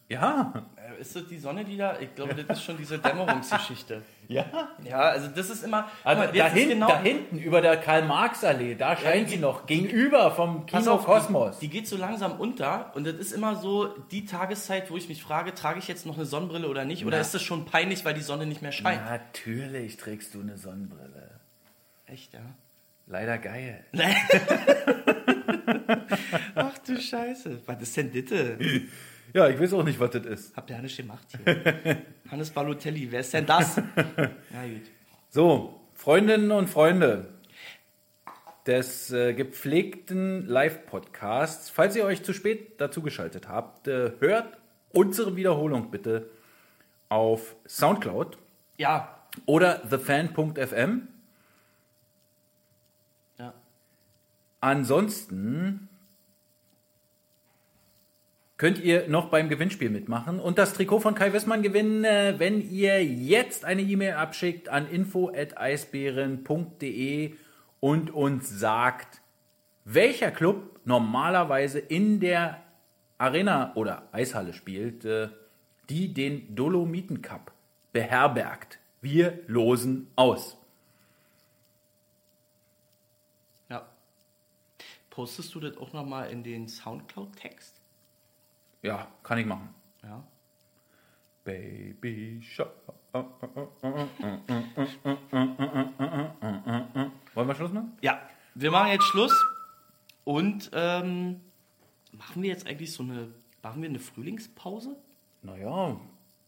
S4: Ja.
S5: Äh, Ist das die Sonne, die da? Ich glaube, das ist schon diese Dämmerungsgeschichte.
S4: Ja.
S5: Ja, also das ist immer.
S4: Also
S5: mal,
S4: da, hinten,
S5: genau-
S4: da hinten über der Karl-Marx-Allee, da scheint
S5: die-
S4: sie noch. Gegenüber vom Kino
S5: auf,
S4: Kosmos.
S5: Die, die geht so langsam unter und das ist immer so die Tageszeit, wo ich mich frage, trage ich jetzt noch eine Sonnenbrille oder nicht? Oder
S4: Na.
S5: ist das schon peinlich, weil die Sonne nicht mehr scheint?
S4: Natürlich trägst du eine Sonnenbrille.
S5: Echt, ja?
S4: Leider geil.
S5: Ach du Scheiße. Was ist denn bitte?
S4: Ja, ich weiß auch nicht, was das ist.
S5: Habt ihr nicht gemacht hier? Hannes Balotelli, wer ist denn das? ja, gut.
S4: So, Freundinnen und Freunde des äh, gepflegten Live-Podcasts, falls ihr euch zu spät dazu geschaltet habt, äh, hört unsere Wiederholung bitte auf Soundcloud
S5: Ja.
S4: oder thefan.fm.
S5: ja.
S4: Ansonsten könnt ihr noch beim Gewinnspiel mitmachen und das Trikot von Kai Wissmann gewinnen, äh, wenn ihr jetzt eine E-Mail abschickt an info@eisbären.de und uns sagt, welcher Club normalerweise in der Arena oder Eishalle spielt, äh, die den Dolomiten Cup beherbergt. Wir losen aus.
S5: Ja. Postest du das auch nochmal in den Soundcloud-Text?
S4: Ja, kann ich machen.
S5: Ja.
S4: Baby Shark. Wollen wir Schluss machen?
S5: Ja, wir machen jetzt Schluss und ähm, machen wir jetzt eigentlich so eine, machen wir eine Frühlingspause?
S4: Naja,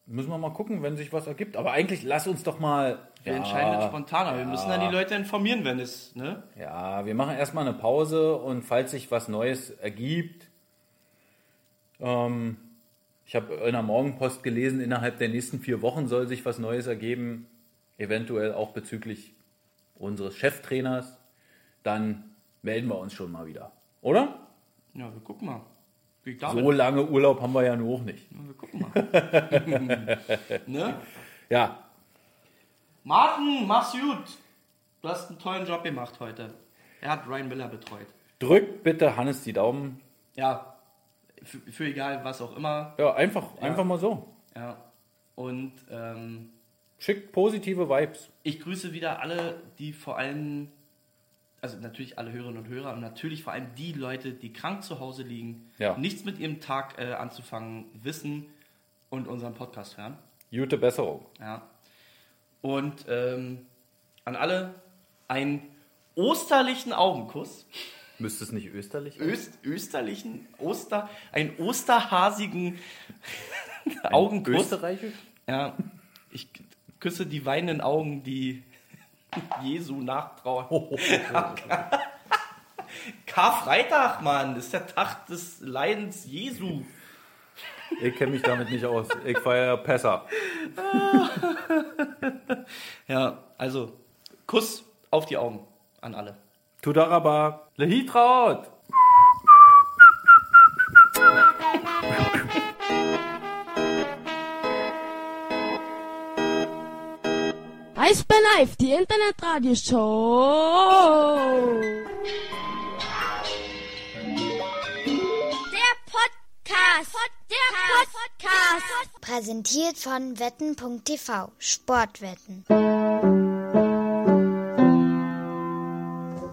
S4: müssen wir mal gucken, wenn sich was ergibt. Aber eigentlich lass uns doch mal.
S5: Wir
S4: ja,
S5: entscheiden das spontan, aber wir müssen dann die Leute informieren, wenn es, ne?
S4: Ja, wir machen erstmal eine Pause und falls sich was Neues ergibt. Ähm, ich habe in der Morgenpost gelesen, innerhalb der nächsten vier Wochen soll sich was Neues ergeben. Eventuell auch bezüglich unseres Cheftrainers. Dann melden wir uns schon mal wieder. Oder?
S5: Ja, wir gucken mal.
S4: So lange Urlaub haben wir ja nur auch nicht.
S5: Ja, wir gucken mal. ne?
S4: Ja,
S5: Martin, mach's gut. Du hast einen tollen Job gemacht heute. Er hat Ryan Miller betreut.
S4: drückt bitte Hannes die Daumen.
S5: Ja, für, für egal was auch immer.
S4: Ja, einfach, einfach mal so.
S5: Ja. Und ähm,
S4: Schickt positive Vibes.
S5: ich grüße wieder alle, die vor allem, also natürlich alle Hörerinnen und Hörer und natürlich vor allem die Leute, die krank zu Hause liegen,
S4: Ja.
S5: nichts mit ihrem Tag äh, anzufangen wissen und unseren Podcast hören.
S4: Gute Besserung.
S5: Ja. Und ähm, an alle einen osterlichen Augenkuss.
S4: Müsste es nicht österlich sein?
S5: Öst, österlichen, Oster, einen osterhasigen Augenkuss.
S4: Österreichisch?
S5: Ja, ich küsse die weinenden Augen, die Jesu nachtrauern. Karfreitag, Mann, ist der Tag des Leidens Jesu.
S4: Ich kenne mich damit nicht aus. Ich feiere Pessa.
S5: Ja, also Kuss auf die Augen an alle.
S4: Tudaraba. Lehitraut.
S1: Eisbär Live, die Internetradioshow.
S2: Der Podcast. Der Podcast.
S3: Präsentiert von wetten.tv Sportwetten.